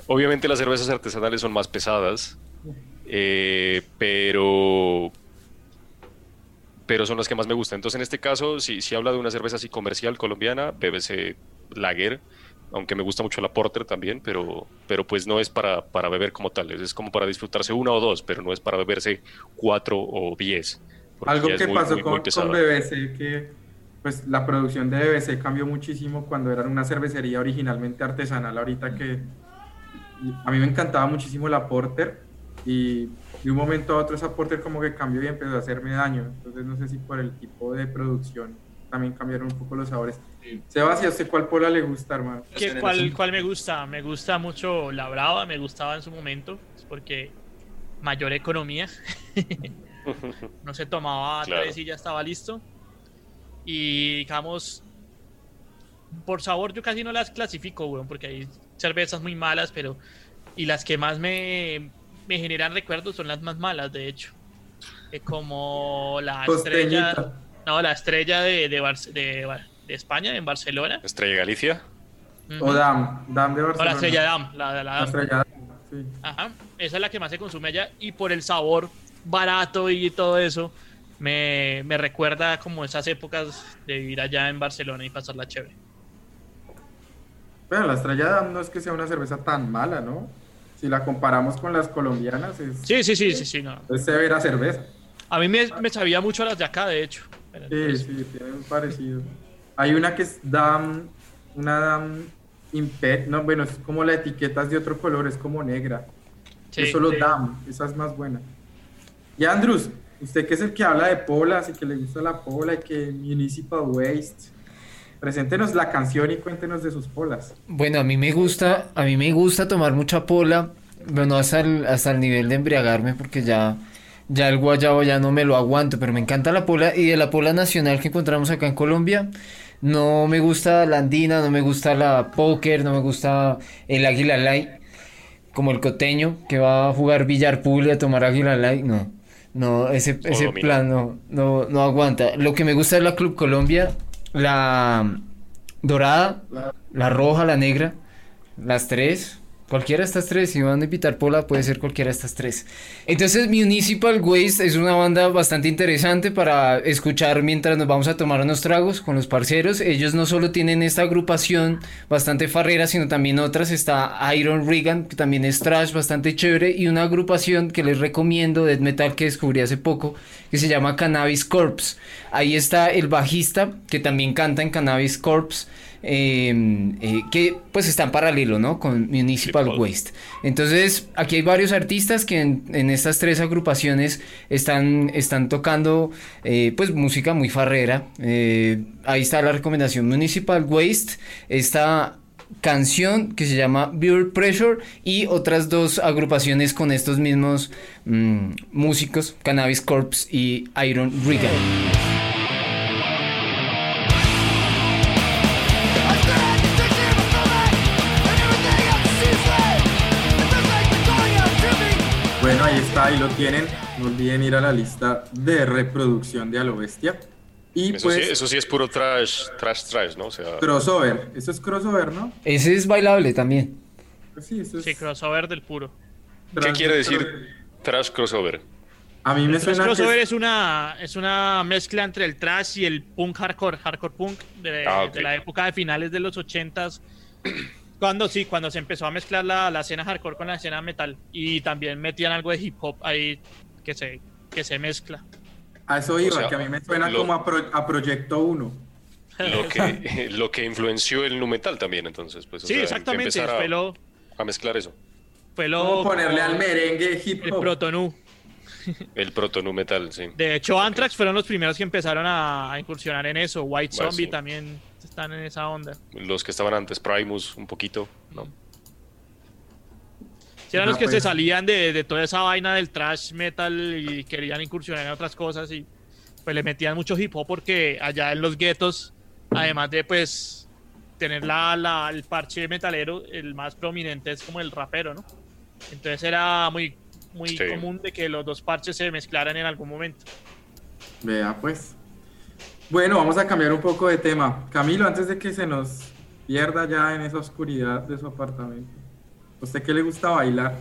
Obviamente las cervezas artesanales son más pesadas, eh, pero pero son las que más me gustan. Entonces, en este caso, si, si habla de una cerveza así comercial colombiana, BBC Lager, aunque me gusta mucho la Porter también, pero, pero pues no es para, para beber como tal, es como para disfrutarse una o dos, pero no es para beberse cuatro o diez. Algo que pasó con, con, BBC, que pues la producción de BBC cambió muchísimo cuando eran una cervecería originalmente artesanal, ahorita que a mí me encantaba muchísimo la Porter y de un momento a otro esa Porter como que cambió y empezó a hacerme daño. Entonces no sé si por el tipo de producción también cambiaron un poco los sabores. Sebastián, ¿usted cuál pola le gusta, hermano? ¿Qué, cuál, ¿Cuál me gusta? Me gusta mucho la Brava, me gustaba en su momento, porque mayor economía. (laughs) no se tomaba (laughs) tres y ya estaba listo. Y digamos, por sabor yo casi no las clasifico, weón, porque hay cervezas muy malas, pero... Y las que más me, me generan recuerdos son las más malas, de hecho. como la estrella. No, la estrella de, de, España, en Barcelona. ¿Estrella Galicia? O DAM, DAM de Barcelona. O la estrella DAM, la, la, estrella sí. Ajá, esa es la que más se consume allá y por el sabor barato y todo eso, me, me recuerda como esas épocas de vivir allá en Barcelona y pasarla chévere. Pero la estrella DAM no es que sea una cerveza tan mala, ¿no? Si la comparamos con las colombianas, es, sí, sí, sí, sí, sí, no. es severa cerveza. A mí me, me, sabía mucho las de acá, de hecho. Sí, sí, tiene un parecido. Hay una que es Dam, una Dam Impet, no, bueno, es como la etiqueta es de otro color, es como negra. es solo Dam, esa es más buena. Y Andrews, usted que es el que habla de polas y que le gusta la pola y que Municipal Waste, Preséntenos la canción y cuéntenos de sus polas. Bueno, a mí me gusta, a mí me gusta tomar mucha pola, bueno, hasta el, hasta el nivel de embriagarme porque ya, ya el guayabo ya no me lo aguanto, pero me encanta la pola y de la pola nacional que encontramos acá en Colombia. No me gusta la andina, no me gusta la póker, no me gusta el águila light, como el coteño que va a jugar billar pool y a tomar águila light, no. No, ese, ese plan no, no, no aguanta. Lo que me gusta es la Club Colombia la dorada, la roja, la negra, las tres. Cualquiera de estas tres, si van a invitar Pola, puede ser cualquiera de estas tres. Entonces, Municipal Waste es una banda bastante interesante para escuchar mientras nos vamos a tomar unos tragos con los parceros. Ellos no solo tienen esta agrupación bastante farrera, sino también otras. Está Iron Regan, que también es trash bastante chévere, y una agrupación que les recomiendo, de metal que descubrí hace poco, que se llama Cannabis Corpse. Ahí está el bajista, que también canta en Cannabis Corpse. Em, eh, que pues está en paralelo, ¿no? Con Municipal Waste. Entonces, aquí hay varios artistas que en, estas tres agrupaciones están, están tocando eh, pues música muy farrera. Eh, ahí está la recomendación Municipal Waste, esta canción que se llama Beer Pressure y otras dos agrupaciones con estos mismos mm, músicos, Cannabis Corps y Iron Regan. Ahí lo tienen. No olviden ir a la lista de reproducción de A lo Bestia. Y Eso, pues, sí, eso sí es puro trash, trash, trash, ¿no? O sea, crossover. Eso es crossover, ¿no? Ese es bailable también. Pues sí, eso es. Sí, crossover del puro. ¿qué trans- quiere decir trash crossover? A mí me El suena que crossover es- es una, es una mezcla entre el trash y el punk hardcore, hardcore punk de, Ah, de la época de finales de los 80s. Cuando sí, cuando se empezó a mezclar la, la escena hardcore con la escena metal. Y también metían algo de hip hop ahí que se, que se mezcla. a eso iba, sea, que a mí me suena lo- como a, Pro- a Proyecto 1. (laughs) Lo que, (laughs) lo que influenció el nu metal también, entonces, pues. o Sí, sea, exactamente. Fue a, lo, a mezclar eso. fue lo Como ponerle al merengue hip el hop. protonú. El proto nu metal, sí. De hecho, Anthrax fueron los primeros que empezaron a, a incursionar en eso. White Bueno, Zombie sí. también están en esa onda. Los que estaban antes, Primus, un poquito, ¿no? Sí, eran Ah, los que pues. se salían de, de toda esa vaina del trash metal y querían incursionar en otras cosas y pues le metían mucho hip hop porque allá en los guetos, además de pues tener la, la- el parche metalero, el más prominente es como el rapero, ¿no? Entonces era muy, muy Sí. común de que los dos parches se mezclaran en algún momento. Vea, pues. Bueno, vamos a cambiar un poco de tema. Camilo, antes de que se nos pierda ya en esa oscuridad de su apartamento, ¿a ¿usted qué le gusta bailar?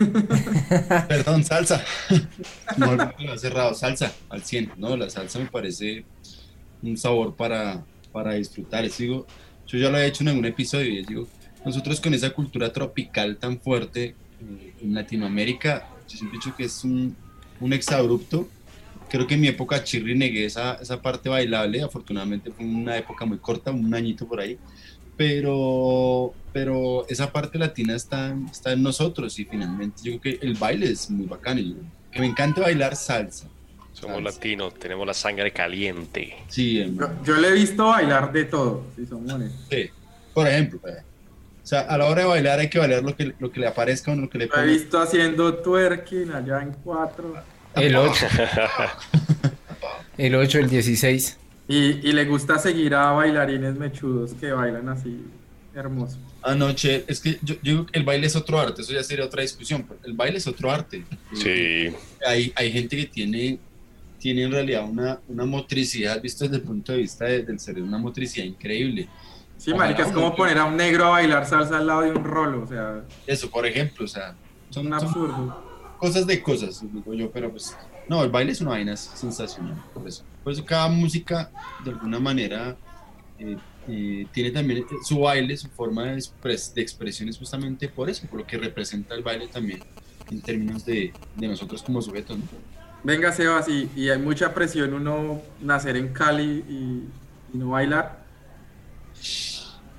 (laughs) Perdón, salsa. (laughs) No, no lo he cerrado. Salsa, al 100. No, la salsa me parece un sabor para, para disfrutar. Les digo, yo ya lo he hecho en un episodio y digo, nosotros con esa cultura tropical tan fuerte eh, en Latinoamérica, yo siempre he dicho que es un, un exabrupto. Creo que en mi época chirri negué esa, esa parte bailable. Afortunadamente fue una época muy corta, un añito por ahí. Pero, pero esa parte latina está, está en nosotros y finalmente yo creo que el baile es muy bacano. y yo- que me encanta bailar salsa. Somos Salsa. latinos, tenemos la sangre caliente. Sí, Yo, hermano. yo le he visto bailar de todo, si somos honestos. Sí. Por ejemplo, pues, o sea, a la hora de bailar hay que bailar lo que, lo que le aparezca o lo que le Lo he ponga. visto haciendo twerking allá en cuatro. El 8. (laughs) El 8, el 16. Y, y le gusta seguir a bailarines mechudos que bailan así hermoso. Anoche, es que yo, yo digo que el baile es otro arte, eso ya sería otra discusión, pero el baile es otro arte. Sí, Hay, hay gente que tiene, tiene en realidad una, una motricidad, visto desde el punto de vista de- del cerebro, una motricidad increíble. Sí, Ojalá marica, es como que- poner a un negro a bailar salsa al lado de un rolo, o sea, Eso, por ejemplo, o sea, son, un son absurdo. Cosas de cosas, digo yo, pero pues, no, el baile es una vaina sensacional, por eso. Por eso cada música, de alguna manera, eh, eh, tiene también su baile, su forma de, expres- de expresión es justamente por eso, por lo que representa el baile también, en términos de, de nosotros como sujetos, ¿no? Venga, Sebas, y, y hay mucha presión uno nacer en Cali y, y no bailar.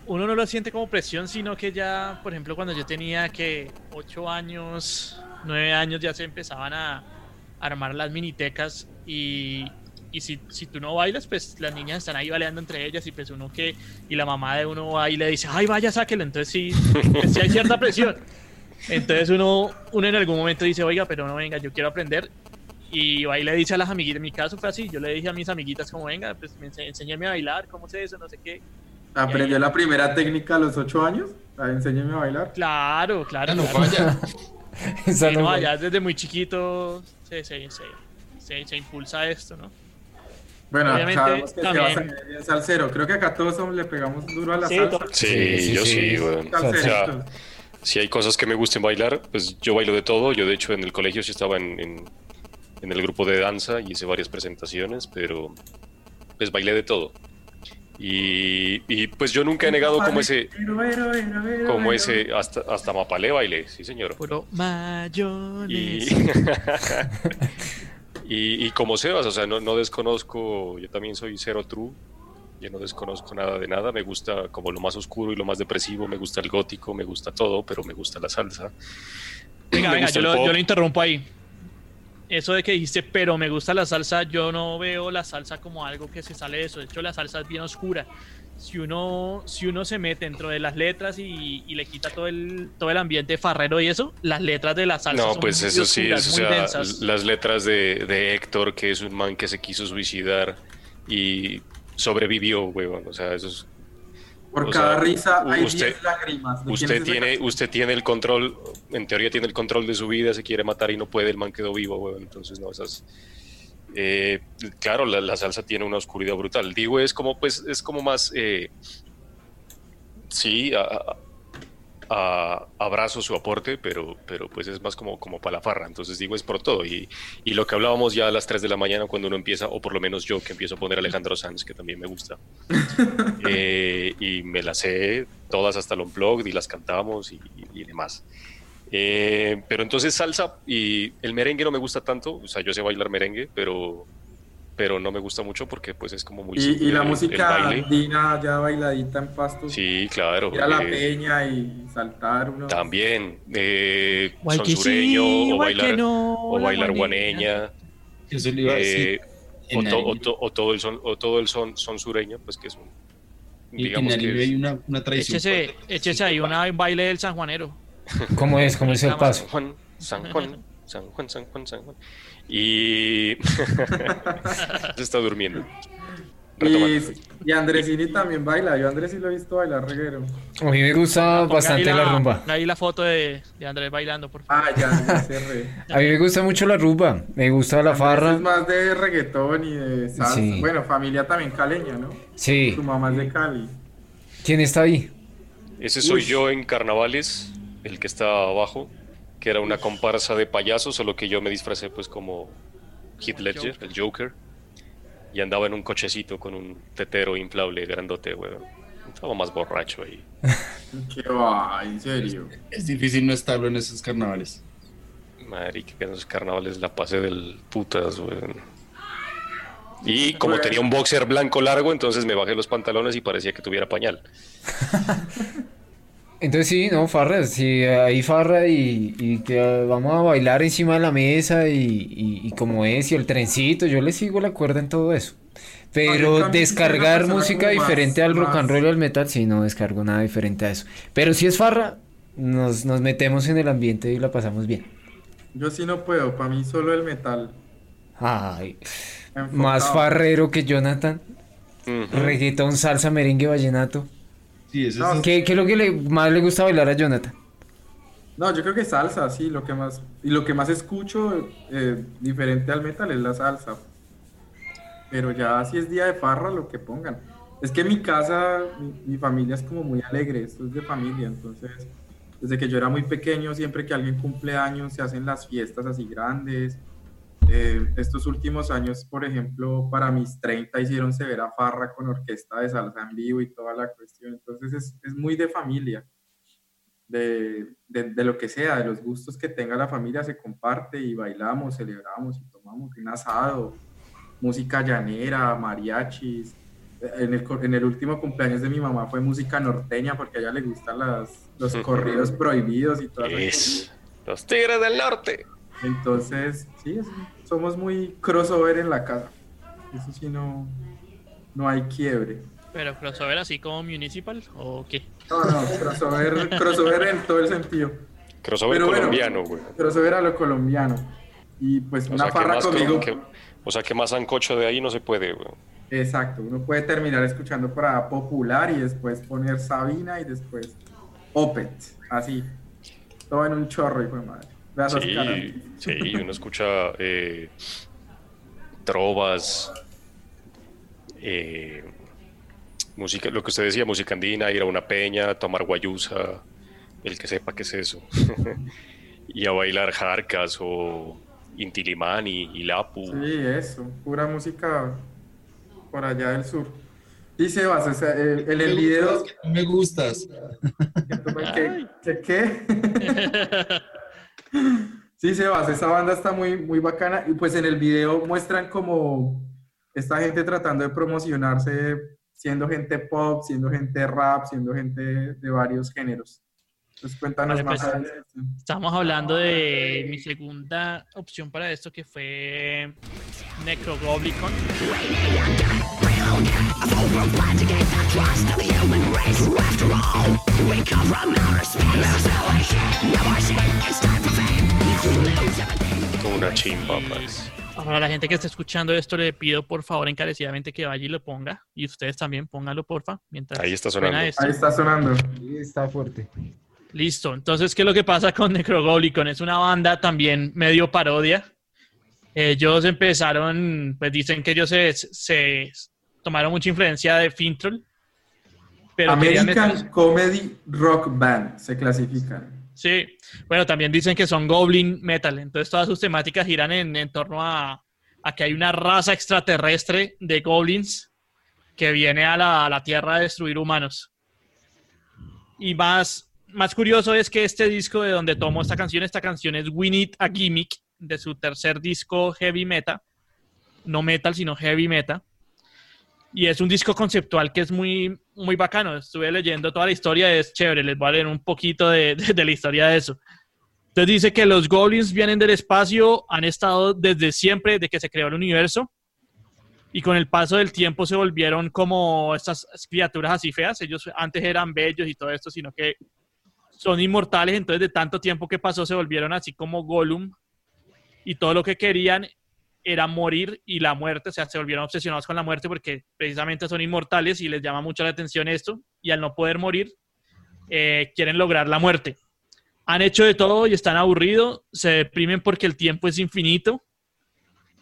Uno no lo siente como presión, sino que ya, por ejemplo, cuando yo tenía que 8 años, 9 años, ya se empezaban a armar las minitecas y, y si, si tú no bailas, pues las niñas están ahí bailando entre ellas y pues uno que, y la mamá de uno va y le dice, ay, vaya, sáquelo, entonces sí, pues sí hay cierta presión. Entonces uno, uno en algún momento dice, oiga, pero no, venga, yo quiero aprender. Y va y le dice a las amiguitas, en mi caso fue así, yo le dije a mis amiguitas como, venga, pues enséñame a bailar, ¿cómo se eso? No sé qué. Aprendió la primera técnica a los ocho años. Enséñeme a bailar. Claro, claro. Ah, no claro. (laughs) (laughs) Esa Sí, no desde muy chiquito se, se, se, se, se impulsa esto, ¿no? Bueno, Obviamente, sabemos que también- bien salsero. Creo que acá todos somos- le pegamos duro a la Sí, salsa. sí, Sí, sí, yo sí. Si hay cosas que me gusten bailar, pues yo bailo de todo. Yo, de hecho, en el colegio sí estaba en, en, en el grupo de danza y hice varias presentaciones, pero pues bailé de todo. Y, y, pues yo nunca he negado como ese, como ese, hasta, hasta Mapalé bailé, sí señor. Puro Y, (laughs) y, y como Sebas, o sea, no, no desconozco, yo también soy cero true, yo no desconozco nada de nada, me gusta como lo más oscuro y lo más depresivo, me gusta el gótico, me gusta todo, pero me gusta la salsa. Venga, Me venga, yo lo, yo lo interrumpo ahí. Eso de que dijiste, pero me gusta la salsa, yo no veo la salsa como algo que se sale de eso. De hecho, la salsa es bien oscura. Si uno, si uno se mete dentro de las letras y, y le quita todo el, todo el ambiente farrero y eso, las letras de la salsa No, son pues muy eso sí, eso, o muy sea, densas. las letras de, de Héctor, que es un man que se quiso suicidar y sobrevivió, huevón, o sea, eso es... Por o cada sea, risa hay usted- 10 lágrimas. ¿De quién Usted tiene, usted tiene el control, en teoría tiene el control de su vida, se quiere matar y no puede, el man quedó vivo, huevón, entonces no, esas... Eh, claro, la, salsa tiene una oscuridad brutal. Digo, es como, pues, es como más, eh, sí, abrazo su aporte, pero, pero pues es más como, como para la farra. Entonces digo, es por todo. Y, y, lo que hablábamos ya a las 3 de la mañana cuando uno empieza, o por lo menos yo que empiezo a poner Alejandro Sanz, que también me gusta. (laughs) Eh, y me las sé todas hasta el unplugged y las cantamos y, y demás. Eh, pero entonces salsa y el merengue no me gusta tanto, o sea, yo sé bailar merengue, pero, pero no me gusta mucho porque pues es como muy... Y, y la música andina ya bailadita en pasto. Sí, claro. Ir a la eh, peña y saltar uno. También, eh, son sureño o bailar, o bailar guaneña. Eso le iba a decir. Eh, o, todo el son, o todo el son, son sureño, pues que es un... Digamos que hay una, una tradición. Échese, échese ahí una, un baile del sanjuanero. ¿Cómo es? ¿Cómo es el paso? San Juan, San Juan, San Juan, San Juan, San Juan. Y (laughs) se está durmiendo. Y, Andresini también baila. Yo Andrés sí lo he visto bailar reguero. A mí me gusta bastante la, rumba. Ahí la foto de, de, Andrés bailando, por favor. Ah, ya, ya A mí me gusta mucho la rumba. Me gusta la farra. Es más de reggaetón y de salsa. Bueno, familia también caleña, ¿no? Sí. Su mamá es de Cali. ¿Quién está ahí? Ese soy yo en carnavales el que está abajo, que era una comparsa de payasos, solo que yo me disfracé pues como Heath Ledger, el Joker, y andaba en un cochecito con un tetero inflable grandote, weón. Estaba más borracho ahí. (laughs) ¿Qué va? ¿En serio? Es, difícil no estarlo en esos carnavales. Marica, que en esos carnavales la pasé del putas, weón. Y como tenía un boxer blanco largo, entonces me bajé los pantalones y parecía que tuviera pañal. (laughs) Entonces sí, no, farra, sí, ahí farra y, que vamos a bailar encima de la mesa y, como es, y el trencito, yo le sigo la cuerda en todo eso. Pero descargar música diferente al rock and roll y al metal, sí, no descargo nada diferente a eso. Pero si es farra, nos, metemos en el ambiente y la pasamos bien. Yo sí no puedo, para mí solo el metal. Ay, más farrero que Jonathan. Reggaetón, salsa, merengue, vallenato. ¿Qué, es lo que más le gusta bailar a Jonathan? No, yo creo que salsa, sí, lo que más, y lo que más escucho eh, diferente al metal es la salsa. Pero ya si es día de farra, lo que pongan. Es que en mi casa, mi, familia es como muy alegre, esto es de familia, entonces, desde que yo era muy pequeño, siempre que alguien cumple años, se hacen las fiestas así grandes. Eh, estos últimos años, por ejemplo, para mis 30 hicieron severa farra con orquesta de salsa en vivo y toda la cuestión. Entonces es, es muy de familia, de, de, lo que sea, de los gustos que tenga la familia, se comparte y bailamos, celebramos y tomamos un asado, música llanera, mariachis. En el, en el último cumpleaños de mi mamá fue música norteña porque a ella le gustan las, los (laughs) corridos prohibidos y todo eso. Los Tigres del Norte. Entonces, sí, somos muy crossover en la casa. Eso sí, no, no hay quiebre. ¿Pero crossover así como municipal o qué? No, no, crossover, (laughs) crossover en todo el sentido. Crossover colombiano, güey. crossover a lo colombiano. Y pues una farra conmigo. o sea, que más ancocho de ahí no se puede, güey. Exacto, uno puede terminar escuchando para Popular y después poner Sabina y después Opet, así. Todo en un chorro, hijo de madre. Sí, sí, uno escucha eh, trovas, eh, música, lo que usted decía, música andina, ir a una peña, tomar guayusa, el que sepa qué es eso, (laughs) y a bailar jarcas o intilimán y, lapu. Sí, eso, pura música por allá del sur. Y Sebas, o sea, el, el, el video... Me gustas. (laughs) ¿Qué? ¿Qué? (laughs) Sí, Sebas, esa banda está muy, muy bacana. Y pues en el video muestran como esta gente tratando de promocionarse, siendo gente pop, siendo gente rap, siendo gente de varios géneros. Entonces cuéntanos más. Pues, estamos hablando de mi segunda opción para esto que fue Necrogoblicon. Como una chimba, pues. Para la gente que está escuchando esto, le pido por favor encarecidamente que vaya y lo ponga. Y ustedes también pónganlo, porfa. Mientras Ahí está sonando. Ahí está sonando. Ahí está fuerte. Listo. Entonces, ¿qué es lo que pasa con Necrogoblicon? Es una banda también medio parodia. Ellos empezaron, pues dicen que ellos se, se tomaron mucha influencia de Fintroll. Pero American Comedy Rock Band se clasifican. Sí, bueno, también dicen que son Goblin Metal, entonces todas sus temáticas giran en, en torno a, a, que hay una raza extraterrestre de goblins que viene a la, a la Tierra a destruir humanos. Y más, más curioso es que este disco de donde tomo esta canción, esta canción es We Need a Gimmick, de su tercer disco Heavy Metal, no metal, sino Heavy Metal. Y es un disco conceptual que es muy, muy bacano. Estuve leyendo toda la historia, es chévere. Les voy a leer un poquito de, de, la historia de eso. Entonces dice que los goblins vienen del espacio, han estado desde siempre, de que se creó el universo. Y con el paso del tiempo se volvieron como estas criaturas así feas. Ellos antes eran bellos y todo esto, sino que son inmortales. Entonces de tanto tiempo que pasó se volvieron así como Gollum. Y todo lo que querían era morir y la muerte, o sea, se volvieron obsesionados con la muerte porque precisamente son inmortales y les llama mucho la atención esto, y al no poder morir, eh, quieren lograr la muerte. Han hecho de todo y están aburridos, se deprimen porque el tiempo es infinito,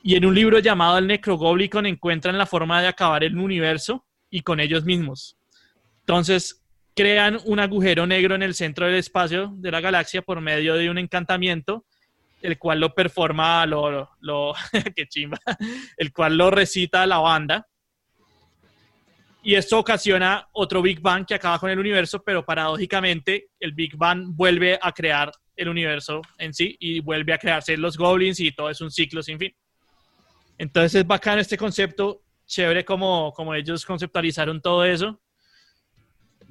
y en un libro llamado El Necrogoblicon encuentran la forma de acabar el universo y con ellos mismos. Entonces, crean un agujero negro en el centro del espacio de la galaxia por medio de un encantamiento el cual lo performa, lo, lo, (laughs) qué chimba, el cual lo recita la banda. Y esto ocasiona otro Big Bang que acaba con el universo, pero paradójicamente el Big Bang vuelve a crear el universo en sí y vuelve a crearse los goblins y todo es un ciclo sin fin. Entonces es bacano este concepto, chévere como, como ellos conceptualizaron todo eso.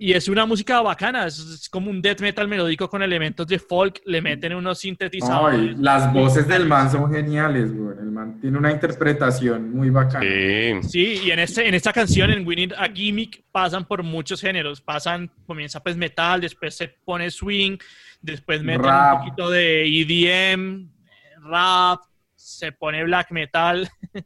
Y es una música bacana, es, como un death metal melódico con elementos de folk, le meten unos sintetizadores. las voces del man son geniales, güey. El man tiene una interpretación muy bacana. Sí, y en, este, en esta canción, en Winning a Gimmick, pasan por muchos géneros. Pasan, comienza pues metal, después se pone swing, después meten un poquito de EDM, rap, se pone black metal. (laughs)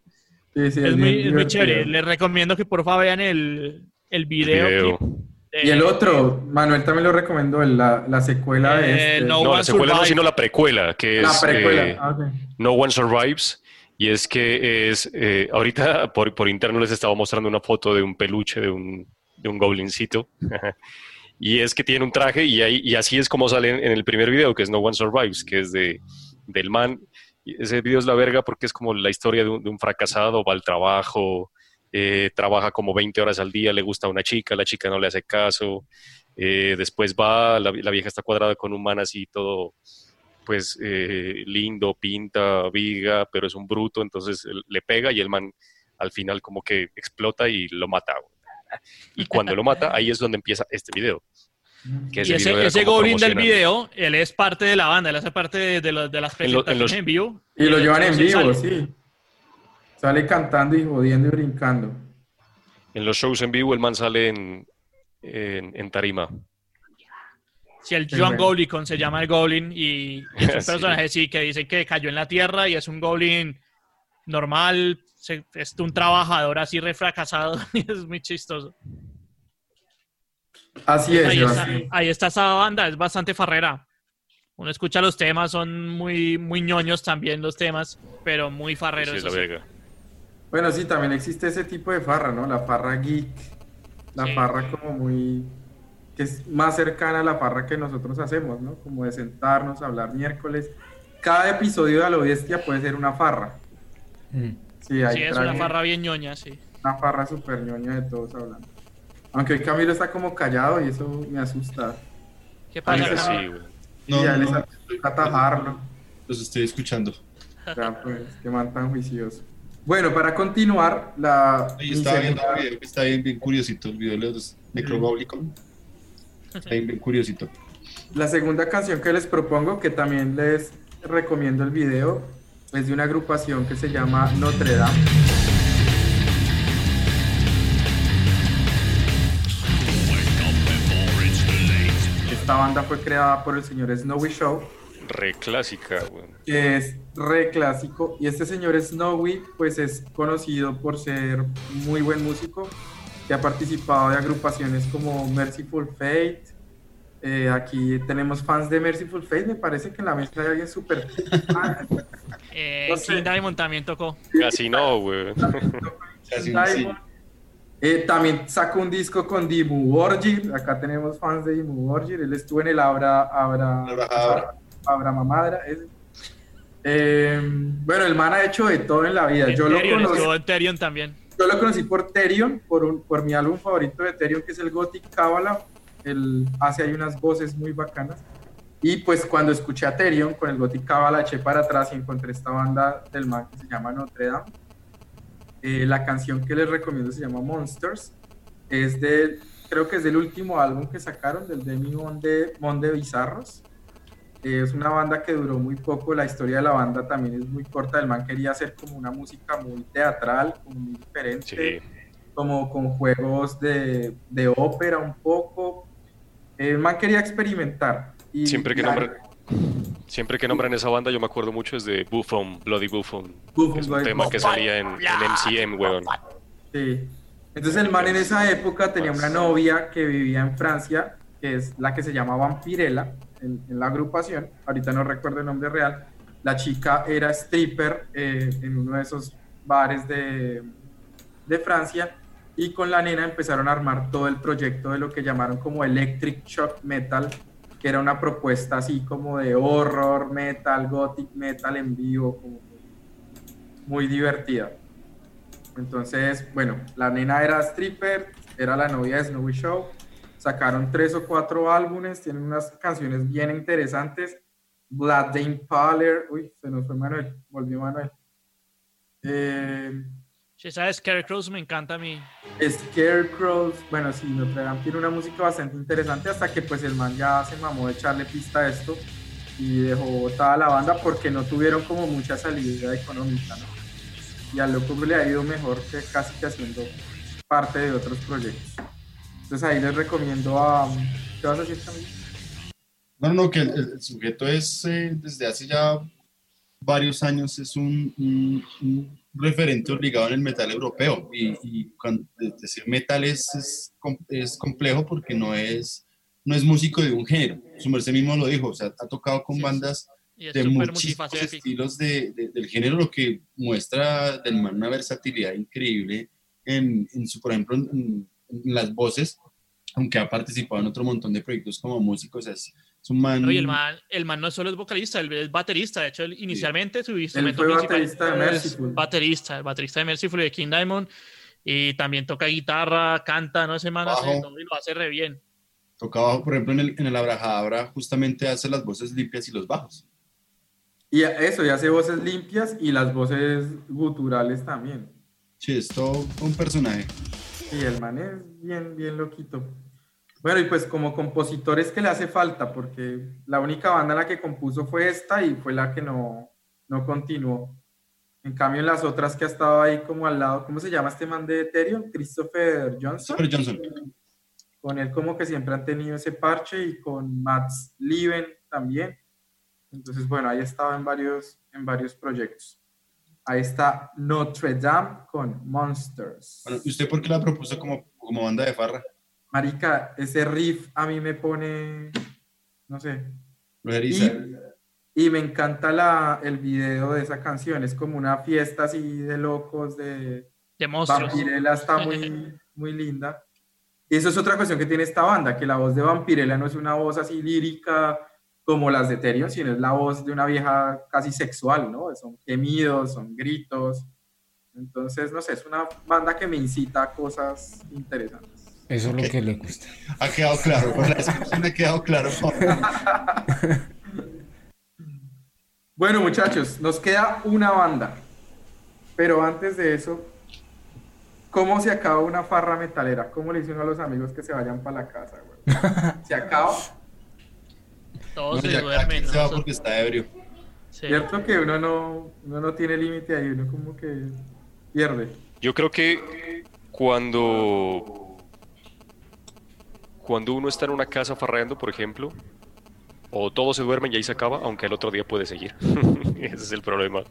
Sí, sí, es, muy, es, muy, chévere. Les recomiendo que por favor vean el, el video. Y el otro, Manuel también lo recomendó, la, la secuela de eh, este. No, la secuela no, sino la precuela, que es eh, ah, No One Survives. Y es que es, eh, ahorita (laughs) por, por, interno les estaba mostrando una foto de un peluche, de un, de un goblincito. (laughs) y es que tiene un traje y, ahí, y así es como sale en, el primer video, que es No One Survives, que es de, del man. Y ese video es la verga porque es como la historia de un, de un fracasado, va al trabajo, eh, trabaja como 20 horas al día, le gusta a una chica, la chica no le hace caso, eh, después va, la, vieja está cuadrada con un man así todo, pues eh, lindo, pinta, viga, pero es un bruto, entonces le pega y el man al final como que explota y lo mata. Y cuando lo mata, ahí es donde empieza este video. y ese, ese goblin del video, él es parte de la banda, él hace parte de, de, las presentaciones en, vivo. Y lo llevan en vivo, sí. Sale cantando y jodiendo y brincando. En los shows en vivo el man sale en, en, tarima. Sí, el John Goblin se llama el Goblin y, (laughs) es un personaje sí. que dice que cayó en la tierra y es un Goblin normal, es un trabajador así refracasado (laughs) y es muy chistoso. Así es. Ahí está, ahí está, esa banda, es bastante farrera. Uno escucha los temas, son muy, muy ñoños también los temas, pero muy farreros. Sí, la bueno, sí, también existe ese tipo de farra, ¿no? La farra geek, la farra como muy, que es más cercana a la farra que nosotros hacemos, ¿no? Como de sentarnos, hablar miércoles. Cada episodio de A lo Bestia puede ser una farra. Mm. Sí, es una farra bien ñoña, sí. Una farra súper ñoña de todos hablando. Aunque hoy Camilo está como callado y eso me asusta. ¿Qué pasa? Sí, güey. No, ya les atajarlo. Los estoy escuchando. Ya, pues, qué man tan juicioso. Bueno, para continuar, la. está viendo el video que está bien, bien curiosito, el video de los Necrobólicos. Está bien, bien curiosito. La segunda canción que les propongo, que también les recomiendo el video, es de una agrupación que se llama Notre Dame. Esta banda fue creada por el señor Snowy Show Re clásica, Es re clásico. Y este señor Snowy, pues es conocido por ser muy buen músico, que ha participado de agrupaciones como Merciful Fate, Eh, aquí tenemos fans de Merciful Fate. Me parece que en la mesa hay alguien súper. (laughs) eh, King Diamond también tocó. Casi no, güey. (laughs) Eh, también sacó un disco con Dimu Orgir. Acá tenemos fans de Dimu Orgir. Él estuvo en el Abra, Abra, Abra, Abra Mamadra. Eh, bueno, el man ha hecho de todo en la vida. Yo lo conocí. también. Yo lo conocí por Terion, por, un, por mi álbum favorito de Terion, que es el Gothic Kabbalah. Él hace ahí unas voces muy bacanas. Y pues cuando escuché a Terion con el Gothic Kabbalah, eché para atrás y encontré esta banda del man que se llama Notre Dame eh, la canción que les recomiendo se llama Monsters. Es de, creo que es del último álbum que sacaron, del Demi Monde, Monde Bizarros. Es una banda que duró muy poco, la historia de la banda también es muy corta. El man quería hacer como una música muy teatral, como muy diferente, como con juegos de, de, ópera un poco. El man quería experimentar. Y Siempre que nombra, Siempre que nombran esa banda, yo me acuerdo mucho es de Buffon, Bloody Buffon. es un tema que salía en, MCM, weón. Sí. Entonces el man en esa época tenía una novia que vivía en Francia, que es la que se llama Vampirella en, la agrupación. Ahorita no recuerdo el nombre real. La chica era stripper eh, en uno de esos bares de, de Francia y con la nena empezaron a armar todo el proyecto de lo que llamaron como Electric Shock Metal, que era una propuesta así como de horror, metal, gothic metal en vivo, muy divertida. Entonces, bueno, la nena era stripper, era la novia de Snowy Show, sacaron tres o cuatro álbumes, tienen unas canciones bien interesantes. Blood the Impaler, uy, se nos fue Manuel, volvió Manuel. Eh, si sabes, Scarecrows me encanta a mí. Scarecrows, bueno, sí, Notre Dame tiene una música bastante interesante hasta que pues el man ya se mamó de echarle pista a esto y dejó botada la banda porque no tuvieron como mucha salida económica, ¿no? Y al loco le ha ido mejor que casi que haciendo parte de otros proyectos. Entonces ahí les recomiendo a... ¿Qué vas a decir también? No, no, que el, sujeto es eh, desde hace ya varios años, es un referente obligado en el metal europeo. Y, cuando, decir metal es, es, complejo porque no es, no es músico de un género. Su merced mismo lo dijo, o sea, ha tocado con bandas de muchísimos estilos de, del género, lo que muestra del man una versatilidad increíble en, en su, por ejemplo, en, las voces, aunque ha participado en otro montón de proyectos como músico, o sea, es, el man, el man no solo es vocalista, él es baterista. De hecho, inicialmente su instrumento principal baterista de Merciful. Baterista, el baterista de Merciful y de King Diamond. Y también toca guitarra, canta, no sé, man, hace todo y lo hace re bien. Toca bajo, por ejemplo, en el, en el Abrajadabra, justamente hace las voces limpias y los bajos. Y eso, y hace voces limpias y las voces guturales también. Sí, es todo un personaje. Y el man es bien, bien loquito. Bueno, y pues como compositores que le hace falta, porque la única banda en la que compuso fue esta y fue la que no, no continuó. En cambio, en las otras que ha estado ahí como al lado, ¿cómo se llama este man de Ethereum? Christopher Johnson. Christopher Johnson. Con él como que siempre han tenido ese parche y con Mats Lieben también. Entonces, bueno, ahí estado en varios, en varios proyectos. Ahí está Notre Dame con Monsters. Bueno, ¿y usted por qué la propuso como, como banda de farra? Marica, ese riff a mí me pone, no sé. Y, me encanta la, el video de esa canción, es como una fiesta así de locos, de... De monstruos. Vampirella está muy, (laughs) muy linda. Y eso es otra cuestión que tiene esta banda, que la voz de Vampirella no es una voz así lírica como las de Terion, sino es la voz de una vieja casi sexual, ¿no? Son gemidos, son gritos. Entonces, no sé, es una banda que me incita a cosas interesantes. Eso es lo que le gusta. Ha quedado claro, con la descripción ha quedado claro. (laughs) bueno, muchachos, nos queda una banda. Pero antes de eso, ¿cómo se acaba una farra metalera? ¿Cómo le dicen a los amigos que se vayan para la casa, güey? ¿Se acaba? Todos se duermen. Se va porque está ebrio. Cierto que uno no, uno no tiene límite ahí, uno como que pierde. Yo creo que cuando cuando uno está en una casa farreando, por ejemplo, o todos se duermen y ahí se acaba, aunque el otro día puede seguir. (laughs) Ese es el problema.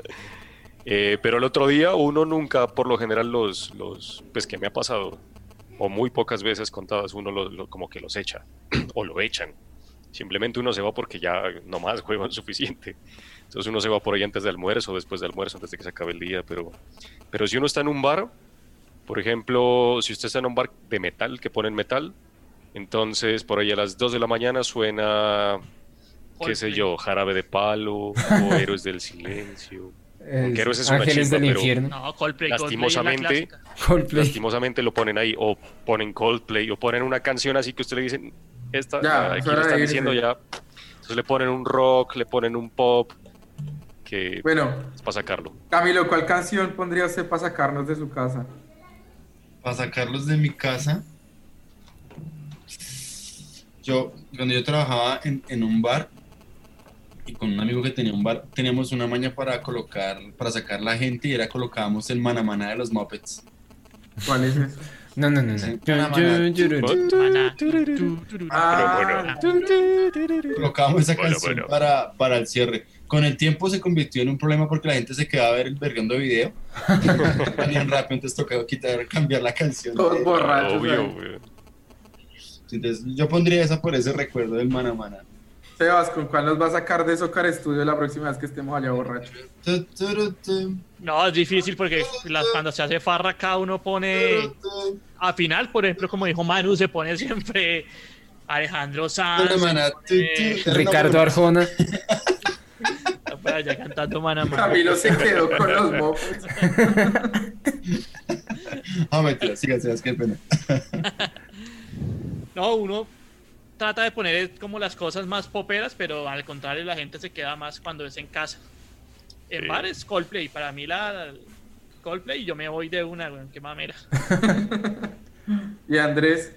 Eh, pero el otro día uno nunca, por lo general, los, los, pues que me ha pasado, o muy pocas veces contadas, uno como que los echa, (clears throat) o lo echan. Simplemente uno se va porque ya no más juegan (laughs) suficiente. Entonces uno se va por ahí antes del almuerzo, después del almuerzo, antes de que se acabe el día. Pero, pero si uno está en un bar, por ejemplo, si usted está en un bar de metal, que ponen metal, entonces por ahí a las 2 de la mañana suena, qué sé yo, Jarabe de Palo o (laughs) Héroes del Silencio. Es Héroes es una chimba, del pero- infierno. No, Coldplay, Coldplay es la Lastimosamente. Coldplay. lastimosamente lo ponen ahí, o ponen Coldplay, o ponen una canción así que usted le dicen, esta, Ya, aquí de están diciendo ya. Entonces le ponen un rock, le ponen un pop, que Bueno, es para sacarlo. Camilo, ¿cuál canción pondría usted para sacarnos de su casa? Para sacarlos de mi casa. Yo, cuando yo trabajaba en, en un bar y con un amigo que tenía un bar, teníamos una maña para colocar, para sacar la gente y era colocábamos el manamana de los Muppets. ¿Cuál es eso? No, no, no. no. Ah, Colocábamos esa canción bueno. Para, para el cierre. Con el tiempo se convirtió en un problema porque la gente se quedaba a ver el vergando video. (laughs) Venían rápido, entonces tocaba quitar, cambiar la canción. todos borrachos. Obvio. Entonces yo pondría esa por ese recuerdo del manamana. Sebas, ¿con cuál nos va a sacar de Socar Estudio la próxima vez que estemos allá borrachos? No, es difícil porque las- cuando se hace farra cada uno pone... A final, por ejemplo, como dijo Manu, se pone siempre Alejandro Sanz. Ricardo Arjona. cantando. Maná. Camilo se quedó con los mopos. (laughs) Mentira, siga, siga, qué pena. (laughs) No, uno trata de poner como las cosas más poperas, pero al contrario, la gente se queda más cuando es en casa. En Sí. bares, Coldplay. Para mí, la Coldplay, yo me voy de una, güey, qué mamera. (laughs) Y Andrés,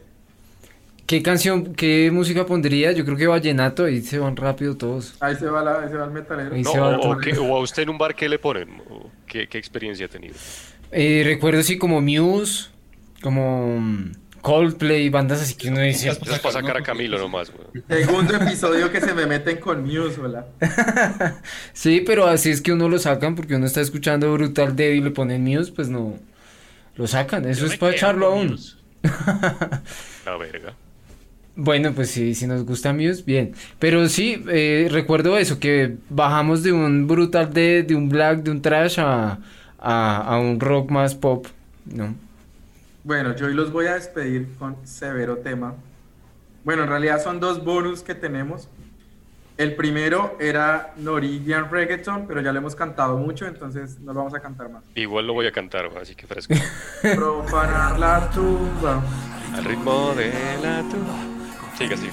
¿Qué canción, qué música pondría? Yo creo que vallenato, ahí se van rápido todos. ahí se va, la, ahí se va el metalero. Ahí No, se va o, a usted en un bar, ¿qué le ponen? ¿O ¿Qué, qué experiencia ha tenido? Eh, recuerdo así como Muse, como mm, Coldplay, bandas así que uno dice. Eso es para sacar a Camilo nomás, güey. Segundo episodio que se me meten con Muse, hola. (laughs) Sí, pero así es que uno lo sacan porque uno está escuchando Brutal Dead y le ponen Muse, pues no. Lo sacan, eso Yo es para echarlo a con uno. Muse. (laughs) La verga. Bueno, pues sí, si nos gusta Muse, bien. Pero sí, eh, recuerdo eso, que bajamos de un Brutal Dead, de un Black, de un Trash a, a, a un rock más pop, ¿no? Bueno, yo hoy los voy a despedir con severo tema. Bueno, en realidad son dos bonus que tenemos. El primero era Norwegian Reggaeton, pero ya lo hemos cantado mucho, entonces no lo vamos a cantar más. Igual lo voy a cantar, así que fresco. (laughs) Profanar la tumba. Al ritmo de la tu. Siga así.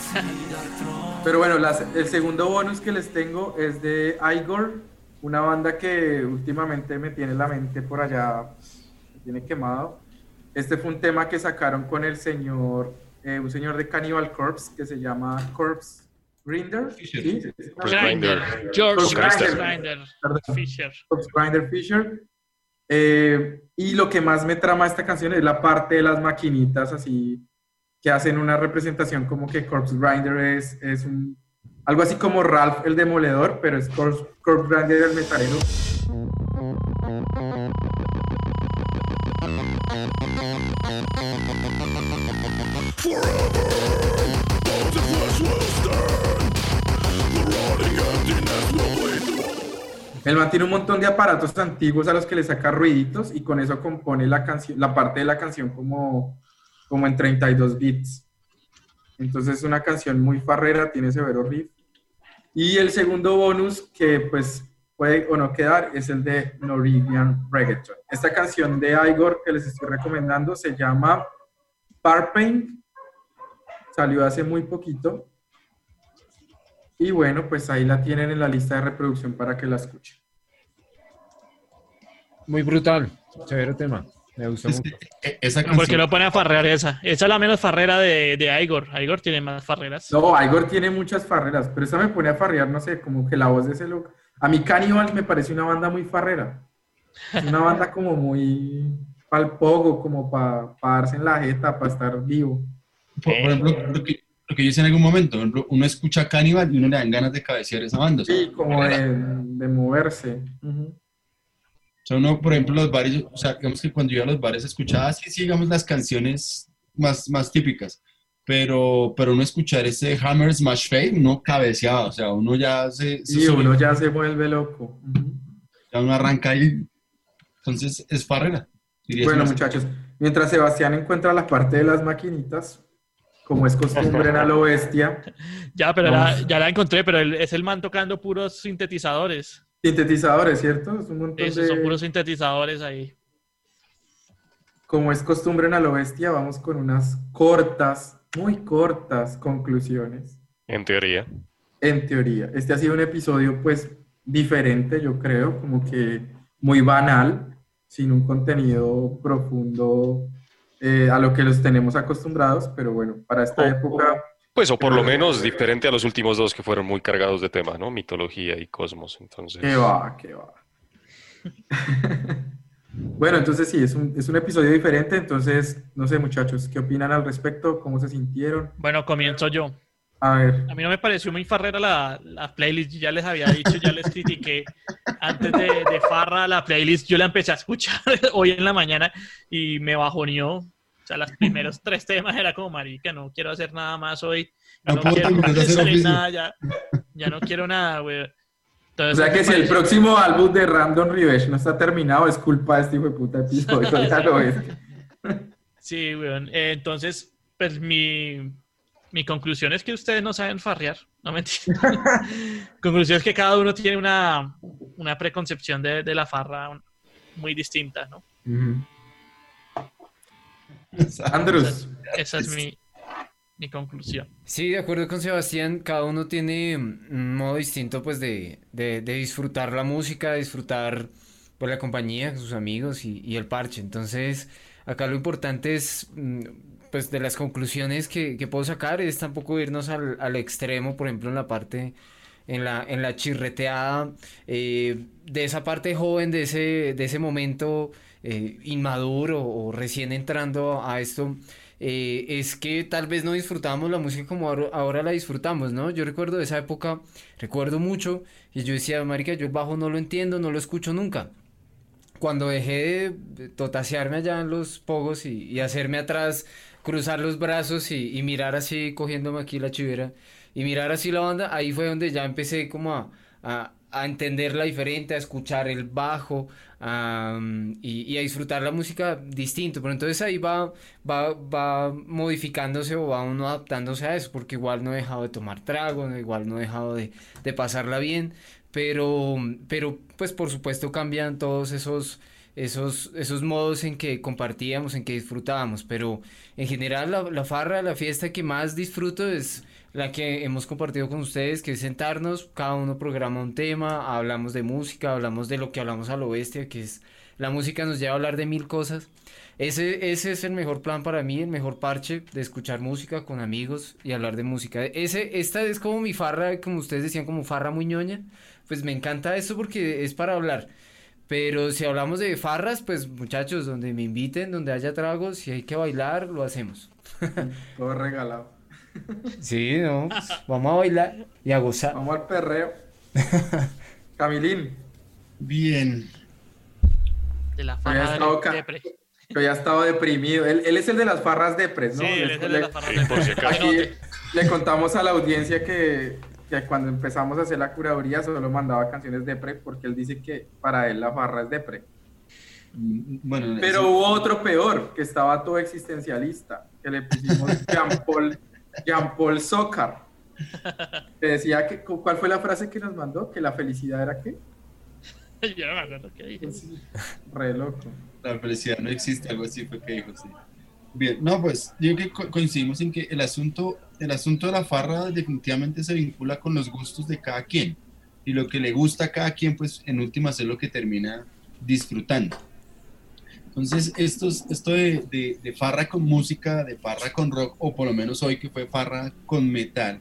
Pero bueno, las- el segundo bonus que les tengo es de Igor, una banda que últimamente me tiene la mente por allá, me tiene quemado. Este fue un tema que sacaron con el señor, eh, un señor de Cannibal Corpse que se llama Corpse Grinder. Fisher. Grinder. George Corpse Grinder. Grinder. Fisher. Corpse Grinder Fisher. Eh, y lo que más me trama esta canción es la parte de las maquinitas así que hacen una representación como que Corpse Grinder es, es un, algo así como Ralph el Demoledor, pero es Corpse, Corpse Grinder el metalero. Él mantiene un montón de aparatos antiguos a los que le saca ruiditos y con eso compone la canción, la parte de la canción como, como en 32 bits. Entonces es una canción muy farrera, tiene severo riff. Y el segundo bonus que pues puede o no quedar es el de Norwegian Reggaeton. Esta canción de Igor que les estoy recomendando se llama Parpaint. Salió hace muy poquito. Y bueno, pues ahí la tienen en la lista de reproducción para que la escuchen. Muy brutal, severo tema, me gusta Es mucho. eh, esa ¿Por qué canción, no pone a farrear esa? Esa es la menos farrera de, de Igor. Igor tiene más farreras. No, Igor tiene muchas farreras, pero esa me pone a farrear, no sé, como que la voz de ese loco. A mí Cannibal me parece una banda muy farrera. Es una banda como muy pal pogo, como para darse en la jeta, para estar vivo. por, por ejemplo, lo que, lo que yo hice en algún momento, por ejemplo, uno escucha Cannibal y uno le dan ganas de cabecear esa banda. o sea, Sí, como de, de moverse. O sea, uno, por ejemplo, los bares, o sea, digamos que cuando iba a los bares escuchaba, sí, sí, digamos, las canciones más, más típicas, pero, pero uno escuchar ese Hammer Smash Fade, uno cabeceaba, o sea, uno ya se... Sí, uno ya se vuelve loco. Ya uno arranca ahí, entonces es farrera. Bueno, muchachos, mientras Sebastián encuentra la parte de las maquinitas, como es costumbre en a lo bestia. (laughs) Ya, pero ya la encontré, pero es el man tocando puros sintetizadores. Sintetizadores, ¿cierto? Es un Esos son puros sintetizadores ahí. Como es costumbre en a lo bestia, vamos con unas cortas, muy cortas conclusiones. En teoría. En teoría. Este ha sido un episodio, pues, diferente, yo creo, como que muy banal, sin un contenido profundo eh, a lo que los tenemos acostumbrados, pero bueno, para esta época... Pues o por lo menos diferente a los últimos dos que fueron muy cargados de tema, ¿no? Mitología y cosmos, entonces... Qué va, qué va. (laughs) bueno, entonces sí, es un, es un episodio diferente, entonces, no sé muchachos, ¿qué opinan al respecto? ¿Cómo se sintieron? Bueno, comienzo yo. A ver. A mí no me pareció muy farrera la, la playlist, ya les había dicho, ya les critiqué antes de, de, Farra la playlist, yo la empecé a escuchar (laughs) hoy en la mañana y me bajoneó o sea, los primeros tres temas era como, marica, no quiero hacer nada más hoy. No, quiero nada, ya, ya no quiero nada, güey. O sea que si el próximo álbum de Random Revenge no está terminado, es culpa de este hijo de puta (laughs) episodio, ya lo es. Sí, güey. Eh, entonces, pues mi, mi conclusión es que ustedes no saben farrear. No mentira. (laughs) conclusión es que cada uno tiene una, una preconcepción de, de, la farra muy distinta, ¿no? Andrés. Esa, es mi, conclusión. Sí, de acuerdo con Sebastián, cada uno tiene un modo distinto pues de, de, disfrutar la música, disfrutar pues, la compañía, sus amigos y, el parche. Entonces, acá lo importante es mm, pues de las conclusiones que, que puedo sacar es tampoco irnos al, al, extremo, por ejemplo, en la parte en la, en la chirreteada eh, de esa parte joven, de ese, de ese momento eh, inmaduro o recién entrando a esto, eh, es que tal vez no disfrutábamos la música como ahora, la disfrutamos, ¿no? Yo recuerdo esa época, recuerdo mucho, y yo decía, marica, yo el bajo no lo entiendo, no lo escucho nunca. Cuando dejé de totasearme allá en los pogos y, hacerme atrás, cruzar los brazos y, mirar así, cogiéndome aquí la chivera, y mirar así la banda, ahí fue donde ya empecé como a, a entenderla diferente, a escuchar el bajo, y, a disfrutar la música distinto. Pero entonces ahí va, va, va modificándose o va uno adaptándose a eso, porque igual no he dejado de tomar trago, igual no he dejado de, de pasarla bien, pero, pero pues por supuesto cambian todos esos esos, esos modos en que compartíamos, en que disfrutábamos, pero en general la, la farra, la fiesta que más disfruto es la que hemos compartido con ustedes, que es sentarnos, cada uno programa un tema, hablamos de música, hablamos de lo que hablamos a lo bestia, que es la música nos lleva a hablar de mil cosas. Ese, ese es el mejor plan para mí, el mejor parche de escuchar música con amigos y hablar de música. Ese, esta es como mi farra, como ustedes decían, como farra muy ñoña. Pues me encanta eso porque es para hablar. Pero si hablamos de farras, pues muchachos, donde me inviten, donde haya tragos, si hay que bailar, lo hacemos. (laughs) Todo regalado. Sí, no. Pues, vamos a bailar y a gozar. Vamos al perreo. (laughs) Camilín. Bien. De la farra de depre. Yo ya estaba deprimido. Él, él, es el de las farras depres, ¿no? Sí, él es el de las farras depres. Aquí le contamos a la audiencia que, que, cuando empezamos a hacer la curaduría solo mandaba canciones depre porque él dice que para él la farra es depre. Mm, bueno, Pero hubo otro peor, que estaba todo existencialista, que le pusimos Jean Paul Jean-Paul Soccer. Te decía que, ¿cuál fue la frase que nos mandó? Que la felicidad era qué? (laughs) Yo no me acuerdo qué dijo. re loco. La felicidad no existe, algo así fue que dijo, sí. Bien, no, pues yo creo que coincidimos en que el asunto, el asunto de la farra definitivamente se vincula con los gustos de cada quien. Y lo que le gusta a cada quien, pues en últimas es lo que termina disfrutando. Entonces, estos, esto de, de, farra con música, de farra con rock, o por lo menos hoy que fue farra con metal,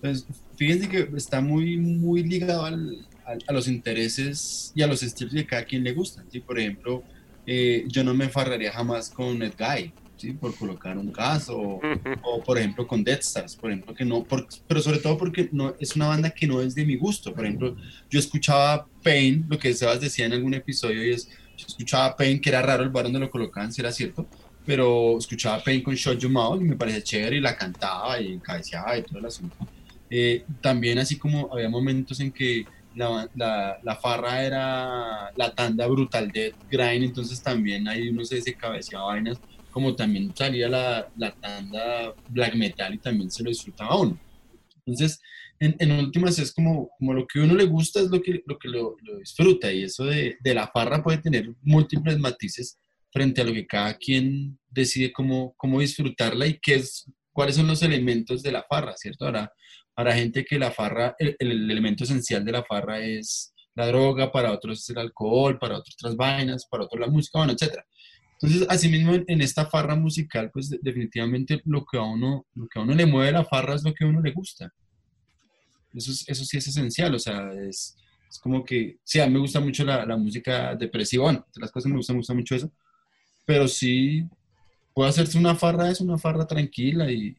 pues fíjense que está muy, muy ligado al, a, los intereses y a los estilos que cada quien le gustan. ¿sí? Por ejemplo, eh, yo no me farraría jamás con Ed Guy, ¿sí? por colocar un caso, o, (laughs) o, por ejemplo con Death Stars, por ejemplo, que no, por, pero sobre todo porque no, es una banda que no es de mi gusto. Por ejemplo, yo escuchaba Pain, lo que Sebas decía en algún episodio, y es yo escuchaba Pain, que era raro el bar donde lo colocaban, si era cierto, pero escuchaba Pain con Shot Your Mouth y me parecía chévere y la cantaba y cabeceaba y todo el asunto. Eh, también así como había momentos en que la, la, la, farra era la tanda brutal de grind, entonces también ahí uno se, se cabeceaba vainas, como también salía la, la, tanda black metal y también se lo disfrutaba uno. Entonces, en, últimas es como, como lo que uno le gusta es lo que lo, que lo, lo disfruta y eso de, de, la farra puede tener múltiples matices frente a lo que cada quien decide cómo, cómo disfrutarla y qué es, cuáles son los elementos de la farra, ¿cierto? Ahora, para gente que la farra, el, el, elemento esencial de la farra es la droga, para otros es el alcohol, para otros otras vainas, para otros la música, bueno, etc. Entonces, asimismo, en, en esta farra musical, pues definitivamente lo que, a uno, lo que a uno le mueve la farra es lo que a uno le gusta. Eso, eso sí es esencial, o sea, es, es como que, sí, a mí me gusta mucho la, la música depresiva, bueno, de las cosas me gusta, me mucho eso, pero sí puede hacerse una farra, es una farra tranquila y,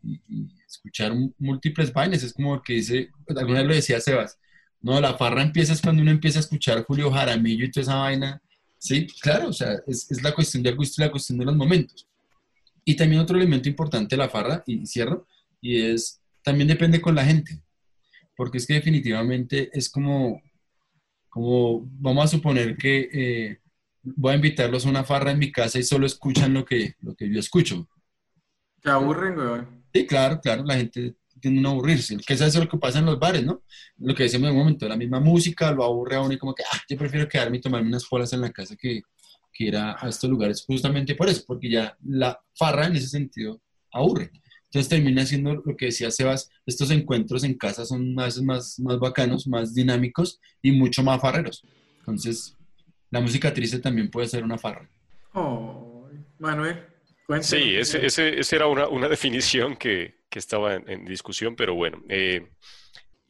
escuchar múltiples vainas, es como que dice, alguna vez lo decía Sebas, no, la farra empieza es cuando uno empieza a escuchar Julio Jaramillo y toda esa vaina, sí, claro, o sea, es, es la cuestión del gusto y la cuestión de los momentos. Y también otro elemento importante de la farra, y cierro, y es, también depende con la gente porque es que definitivamente es como, como vamos a suponer que eh, voy a invitarlos a una farra en mi casa y solo escuchan lo que, lo que yo escucho. ¿Te aburren, weón? Sí, claro, claro, la gente tiende a aburrirse, que es eso lo que pasa en los bares, ¿no? Lo que decimos en un momento, la misma música lo aburre a uno y como que, ah, yo prefiero quedarme y tomarme unas polas en la casa que, que ir a, a estos lugares, justamente por eso, porque ya la farra en ese sentido aburre. Entonces termina siendo lo que decía Sebas, estos encuentros en casa son más, más, más bacanos, más dinámicos y mucho más farreros. Entonces, la música triste también puede ser una farra. Oh, Manuel. Sí, ese, ese, esa era una, una (laughs) definición que, que estaba en, en, discusión, pero bueno. Eh,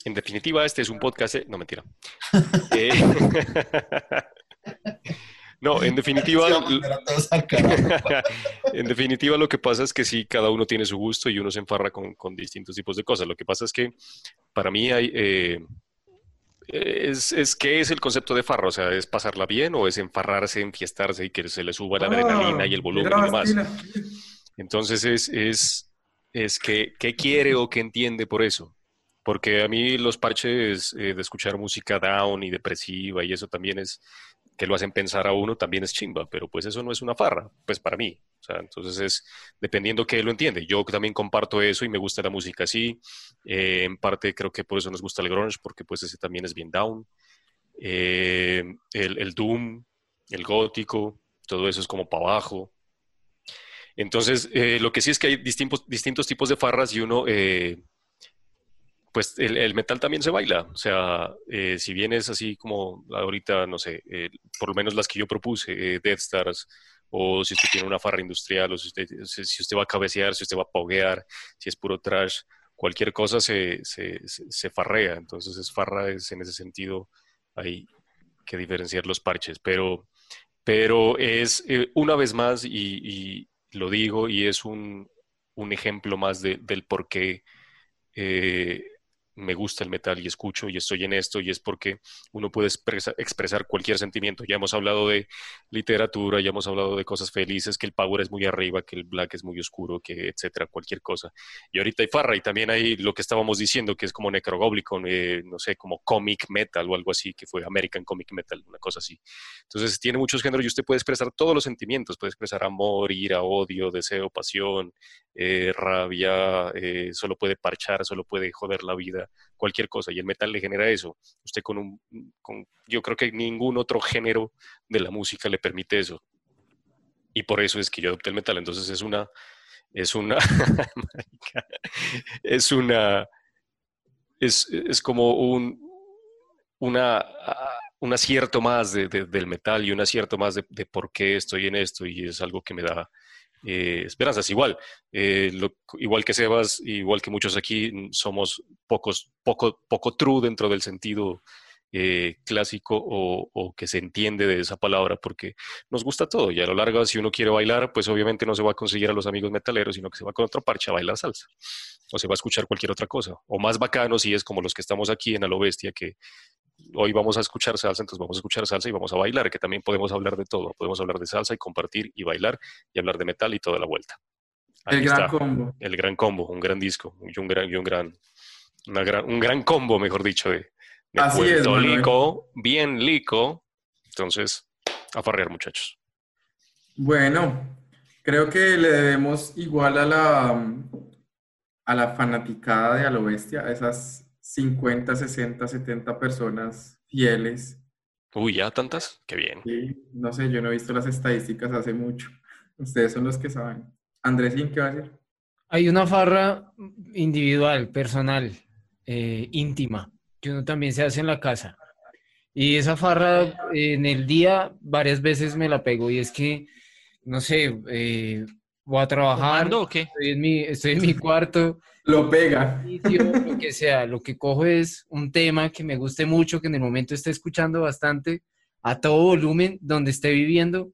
en definitiva, este es un podcast. No, mentira. (laughs) eh, (laughs) no, en definitiva, (laughs) en definitiva lo que pasa es que sí, cada uno tiene su gusto y uno se enfarra con, con distintos tipos de cosas. Lo que pasa es que para mí hay, eh, es, es qué es el concepto de farra, o sea, es pasarla bien o es enfarrarse, enfiestarse y que se le suba la adrenalina y el volumen y demás. Entonces es, es, es que, qué quiere o qué entiende por eso. Porque a mí los parches eh, de escuchar música down y depresiva y eso también es, que lo hacen pensar a uno también es chimba, pero pues eso no es una farra, pues para mí. O sea, entonces es dependiendo que lo entiende. Yo también comparto eso y me gusta la música así. Eh, en parte creo que por eso nos gusta el grunge, porque pues ese también es bien down. Eh, el, doom, el gótico, todo eso es como para abajo. Entonces, eh, lo que sí es que hay distintos, distintos tipos de farras y uno pues el, metal también se baila. O sea, eh, si bien es así como ahorita, no sé, eh, por lo menos las que yo propuse, eh, Death Stars, o si usted tiene una farra industrial, o si usted, va a cabecear, si usted va a poguear, si es puro trash, cualquier cosa se, farrea. Entonces, es farra es en ese sentido, hay que diferenciar los parches. Pero, pero es eh, una vez más, y, lo digo, y es un, ejemplo más de, del por qué. Me gusta el metal y escucho y estoy en esto y es porque uno puede expresa, expresar cualquier sentimiento. Ya hemos hablado de literatura, ya hemos hablado de cosas felices, que el power es muy arriba, que el black es muy oscuro, que etcétera, cualquier cosa. Y ahorita hay farra y también hay lo que estábamos diciendo, que es como necrogoblicon, eh, no sé, como comic metal o algo así, que fue American Comic Metal, una cosa así. Entonces tiene muchos géneros y usted puede expresar todos los sentimientos, puede expresar amor, ira, odio, deseo, pasión, eh, rabia, eh, solo puede parchar, solo puede joder la vida cualquier cosa y el metal le genera eso. Usted con un, con, yo creo que ningún otro género de la música le permite eso. Y por eso es que yo adopté el metal. Entonces es una, es una, (laughs) es una, es, es como un, una, un acierto más de, de, del metal y un acierto más de, de por qué estoy en esto y es algo que me da, eh, esperanzas. Igual, eh, igual que Sebas, igual que muchos aquí, somos pocos, poco, poco true dentro del sentido eh, clásico o, que se entiende de esa palabra, porque nos gusta todo. Y a lo largo, si uno quiere bailar, pues obviamente no se va a conseguir a los amigos metaleros, sino que se va con otro parche a bailar salsa. O se va a escuchar cualquier otra cosa. O más bacano si es como los que estamos aquí en A lo Bestia, que hoy vamos a escuchar salsa, entonces vamos a escuchar salsa y vamos a bailar, que también podemos hablar de todo. Podemos hablar de salsa y compartir y bailar y hablar de metal y toda la vuelta. el gran combo. El gran combo, un gran disco y un gran, y un gran, un gran combo, mejor dicho, de, Así es, lico, bien lico. Entonces, a farrear, muchachos. Bueno, creo que le debemos igual a la, a la fanaticada de A lo Bestia, a esas 50, 60, 70 personas fieles. Uy, ¿ya tantas? Qué bien. Sí, no sé, yo no he visto las estadísticas hace mucho. Ustedes son los que saben. Andrés, ¿qué va a decir? Hay una farra individual, personal, eh, íntima, que uno también se hace en la casa. Y esa farra en el día varias veces me la pego y es que, no sé, eh, voy a trabajar. o qué? Estoy en mi, estoy en mi cuarto. Lo pega. Lo que sea, lo que cojo es un tema que me guste mucho, que en el momento esté escuchando bastante, a todo volumen, donde esté viviendo.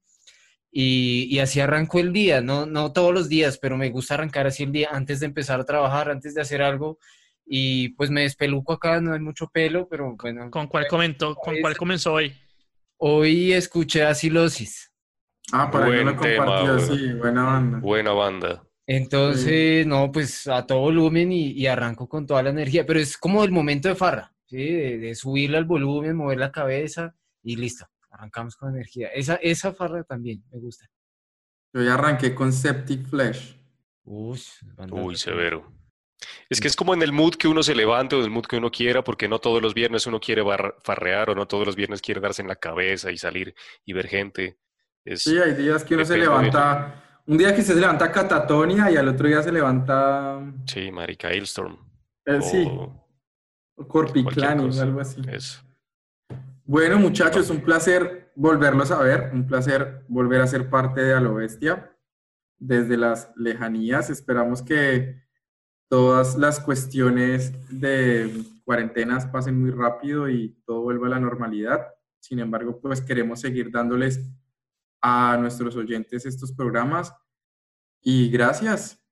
Y, y, así arranco el día, no, no todos los días, pero me gusta arrancar así el día antes de empezar a trabajar, antes de hacer algo, y pues me despeluco acá, no hay mucho pelo, pero bueno. ¿Con cuál comentó? ¿Con cuál comenzó hoy? Hoy escuché a Silosis. Ah, para Buen que lo sí, buena banda. Buena banda. Entonces, no, pues a todo volumen y, arranco con toda la energía, pero es como el momento de farra, ¿sí? De, subirle al volumen, mover la cabeza y listo, arrancamos con energía. Esa, esa farra también me gusta. Yo ya arranqué con Septic Flesh. Uy, Uy severo. Es que es como en el mood que uno se levante o en el mood que uno quiera, porque no todos los viernes uno quiere farrear o no todos los viernes quiere darse en la cabeza y salir y ver gente. Sí, hay días que uno se levanta, un día que se levanta Catatonia y al otro día se levanta... Sí, Marica Hailstorm. Eh, sí, o Corpiclani o algo así. Bueno, muchachos, un placer volverlos a ver, un placer volver a ser parte de A lo Bestia desde las lejanías. Esperamos que todas las cuestiones de cuarentenas pasen muy rápido y todo vuelva a la normalidad. Sin embargo, pues queremos seguir dándoles a nuestros oyentes estos programas. Y gracias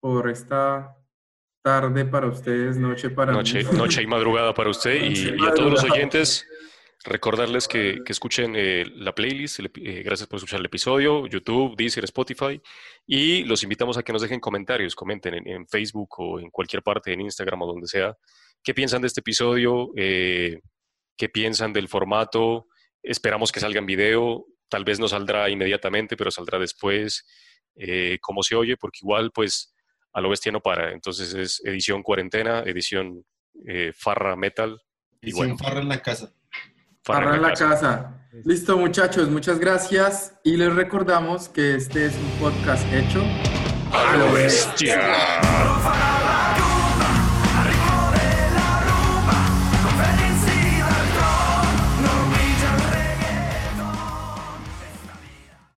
por esta tarde para ustedes, noche para noche, Noche y madrugada para usted y, a todos los oyentes. Recordarles que, escuchen eh, la playlist, eh, gracias por escuchar el episodio, YouTube, Deezer, Spotify, y los invitamos a que nos dejen comentarios, comenten en, Facebook o en cualquier parte, en Instagram o donde sea, qué piensan de este episodio, eh, qué piensan del formato, esperamos que salga en video, tal vez no saldrá inmediatamente, pero saldrá después, cómo se oye, porque igual pues a lo bestia no para, entonces es edición cuarentena, edición farra metal. Edición farra en la casa. Para la casa. Listo, muchachos, muchas gracias. Y les recordamos que este es un podcast hecho a lo bestia.